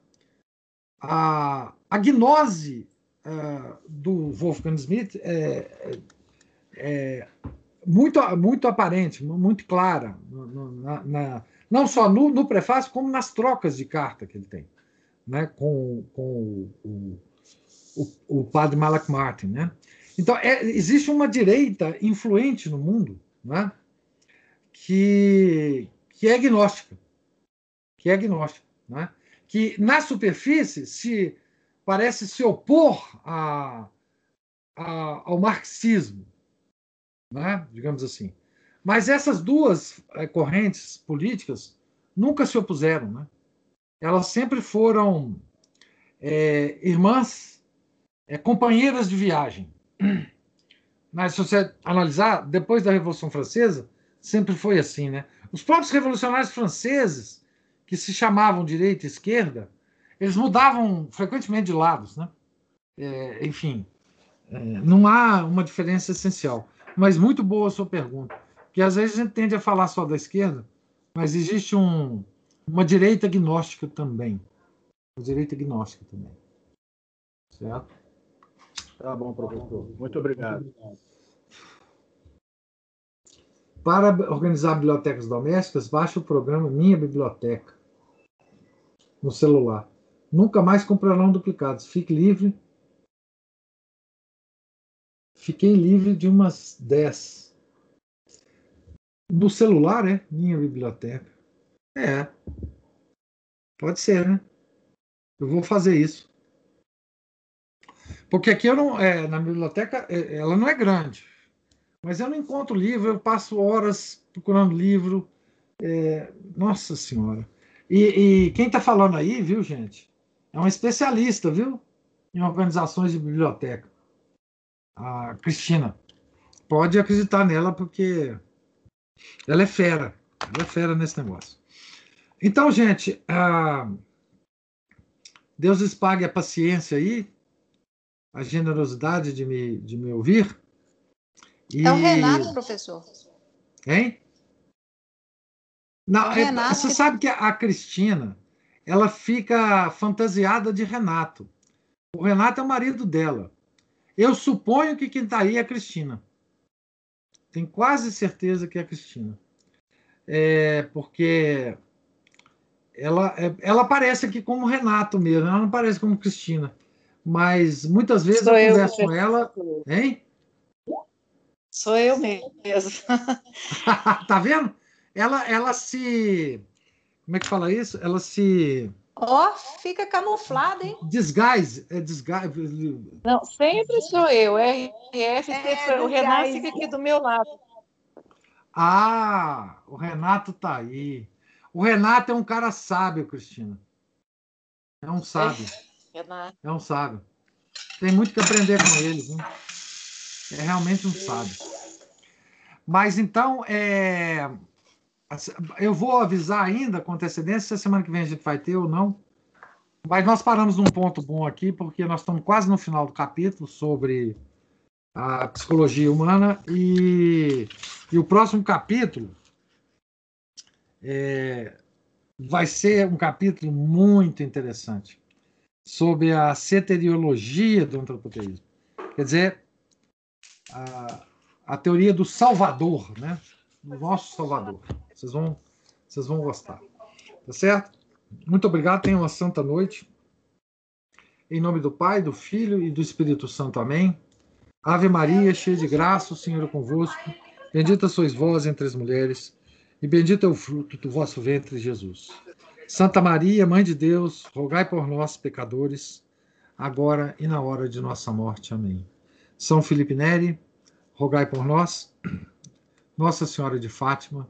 a, a gnose uh, do Wolfgang Smith é, é, muito, muito aparente, muito clara, na, na, não só no, no, prefácio, como nas trocas de carta que ele tem né, com, com o, o, o padre Malak Martin. Né? Então, é, existe uma direita influente no mundo né, que, que é agnóstica, que é agnóstica, né, que na superfície se parece se opor a, a, ao marxismo, né? digamos assim. Mas essas duas é, correntes políticas nunca se opuseram. Né? Elas sempre foram é, irmãs, é, companheiras de viagem. Mas se você analisar, depois da Revolução Francesa, sempre foi assim. Né? Os próprios revolucionários franceses, que se chamavam direita e esquerda, eles mudavam frequentemente de lados. Né? É, enfim, não há uma diferença essencial. Mas muito boa a sua pergunta. Porque às vezes a gente tende a falar só da esquerda, mas existe um, uma direita gnóstica também. Uma direita gnóstica também. Certo? Tá bom, professor. Muito obrigado. Para organizar bibliotecas domésticas, baixe o programa Minha Biblioteca no celular. Nunca mais comprarão duplicados. Fique livre Fiquei livre de umas 10. No celular, é? Minha biblioteca. É. Pode ser, né? Eu vou fazer isso. Porque aqui eu não. É, na biblioteca, é, ela não é grande. Mas eu não encontro livro, eu passo horas procurando livro. É, nossa Senhora. E, e quem está falando aí, viu, gente? É um especialista, viu? Em organizações de biblioteca a Cristina. Pode acreditar nela, porque ela é fera. Ela é fera nesse negócio. Então, gente, uh, Deus lhes pague a paciência aí, a generosidade de me, de me ouvir. E... É o Renato, professor. Hein? Não, é, Renato você sabe que a Cristina ela fica fantasiada de Renato. O Renato é o marido dela. Eu suponho que quem está aí é a Cristina. Tenho quase certeza que é a Cristina. É, porque ela, é, ela aparece aqui como Renato mesmo, ela não aparece como Cristina. mas muitas vezes Sou eu eu converso que- com ela, hein? Sou eu mesmo. tá vendo? Ela, ela se. Como é que fala isso? Ela se Ó, fica camuflada, hein? desguise. É desguise. Não, sempre sou eu. RF, É, o Renato fica aqui do meu lado. Ah, o Renato tá aí. O Renato é um cara sábio, Cristina. É um sábio. Renato. É um sábio. Tem muito que aprender com ele. Viu? É realmente um sábio. Mas então, é, eu vou avisar ainda com antecedência se a semana que vem a gente vai ter ou não. Mas nós paramos num ponto bom aqui, porque nós estamos quase no final do capítulo sobre a psicologia humana e, e o próximo capítulo é, vai ser um capítulo muito interessante sobre a ceteriologia do antropoteísmo. Quer dizer, a, a teoria do Salvador, né? Do nosso Salvador. Vocês vão, vocês vão gostar. Tá certo? Muito obrigado. Tenham uma santa noite. Em nome do Pai, do Filho e do Espírito Santo. Amém. Ave Maria, cheia de graça, o Senhor é convosco. Bendita sois vós entre as mulheres, e bendito é o fruto do vosso ventre, Jesus. Santa Maria, Mãe de Deus, rogai por nós, pecadores, agora e na hora de nossa morte. Amém. São Felipe Neri, rogai por nós. Nossa Senhora de Fátima,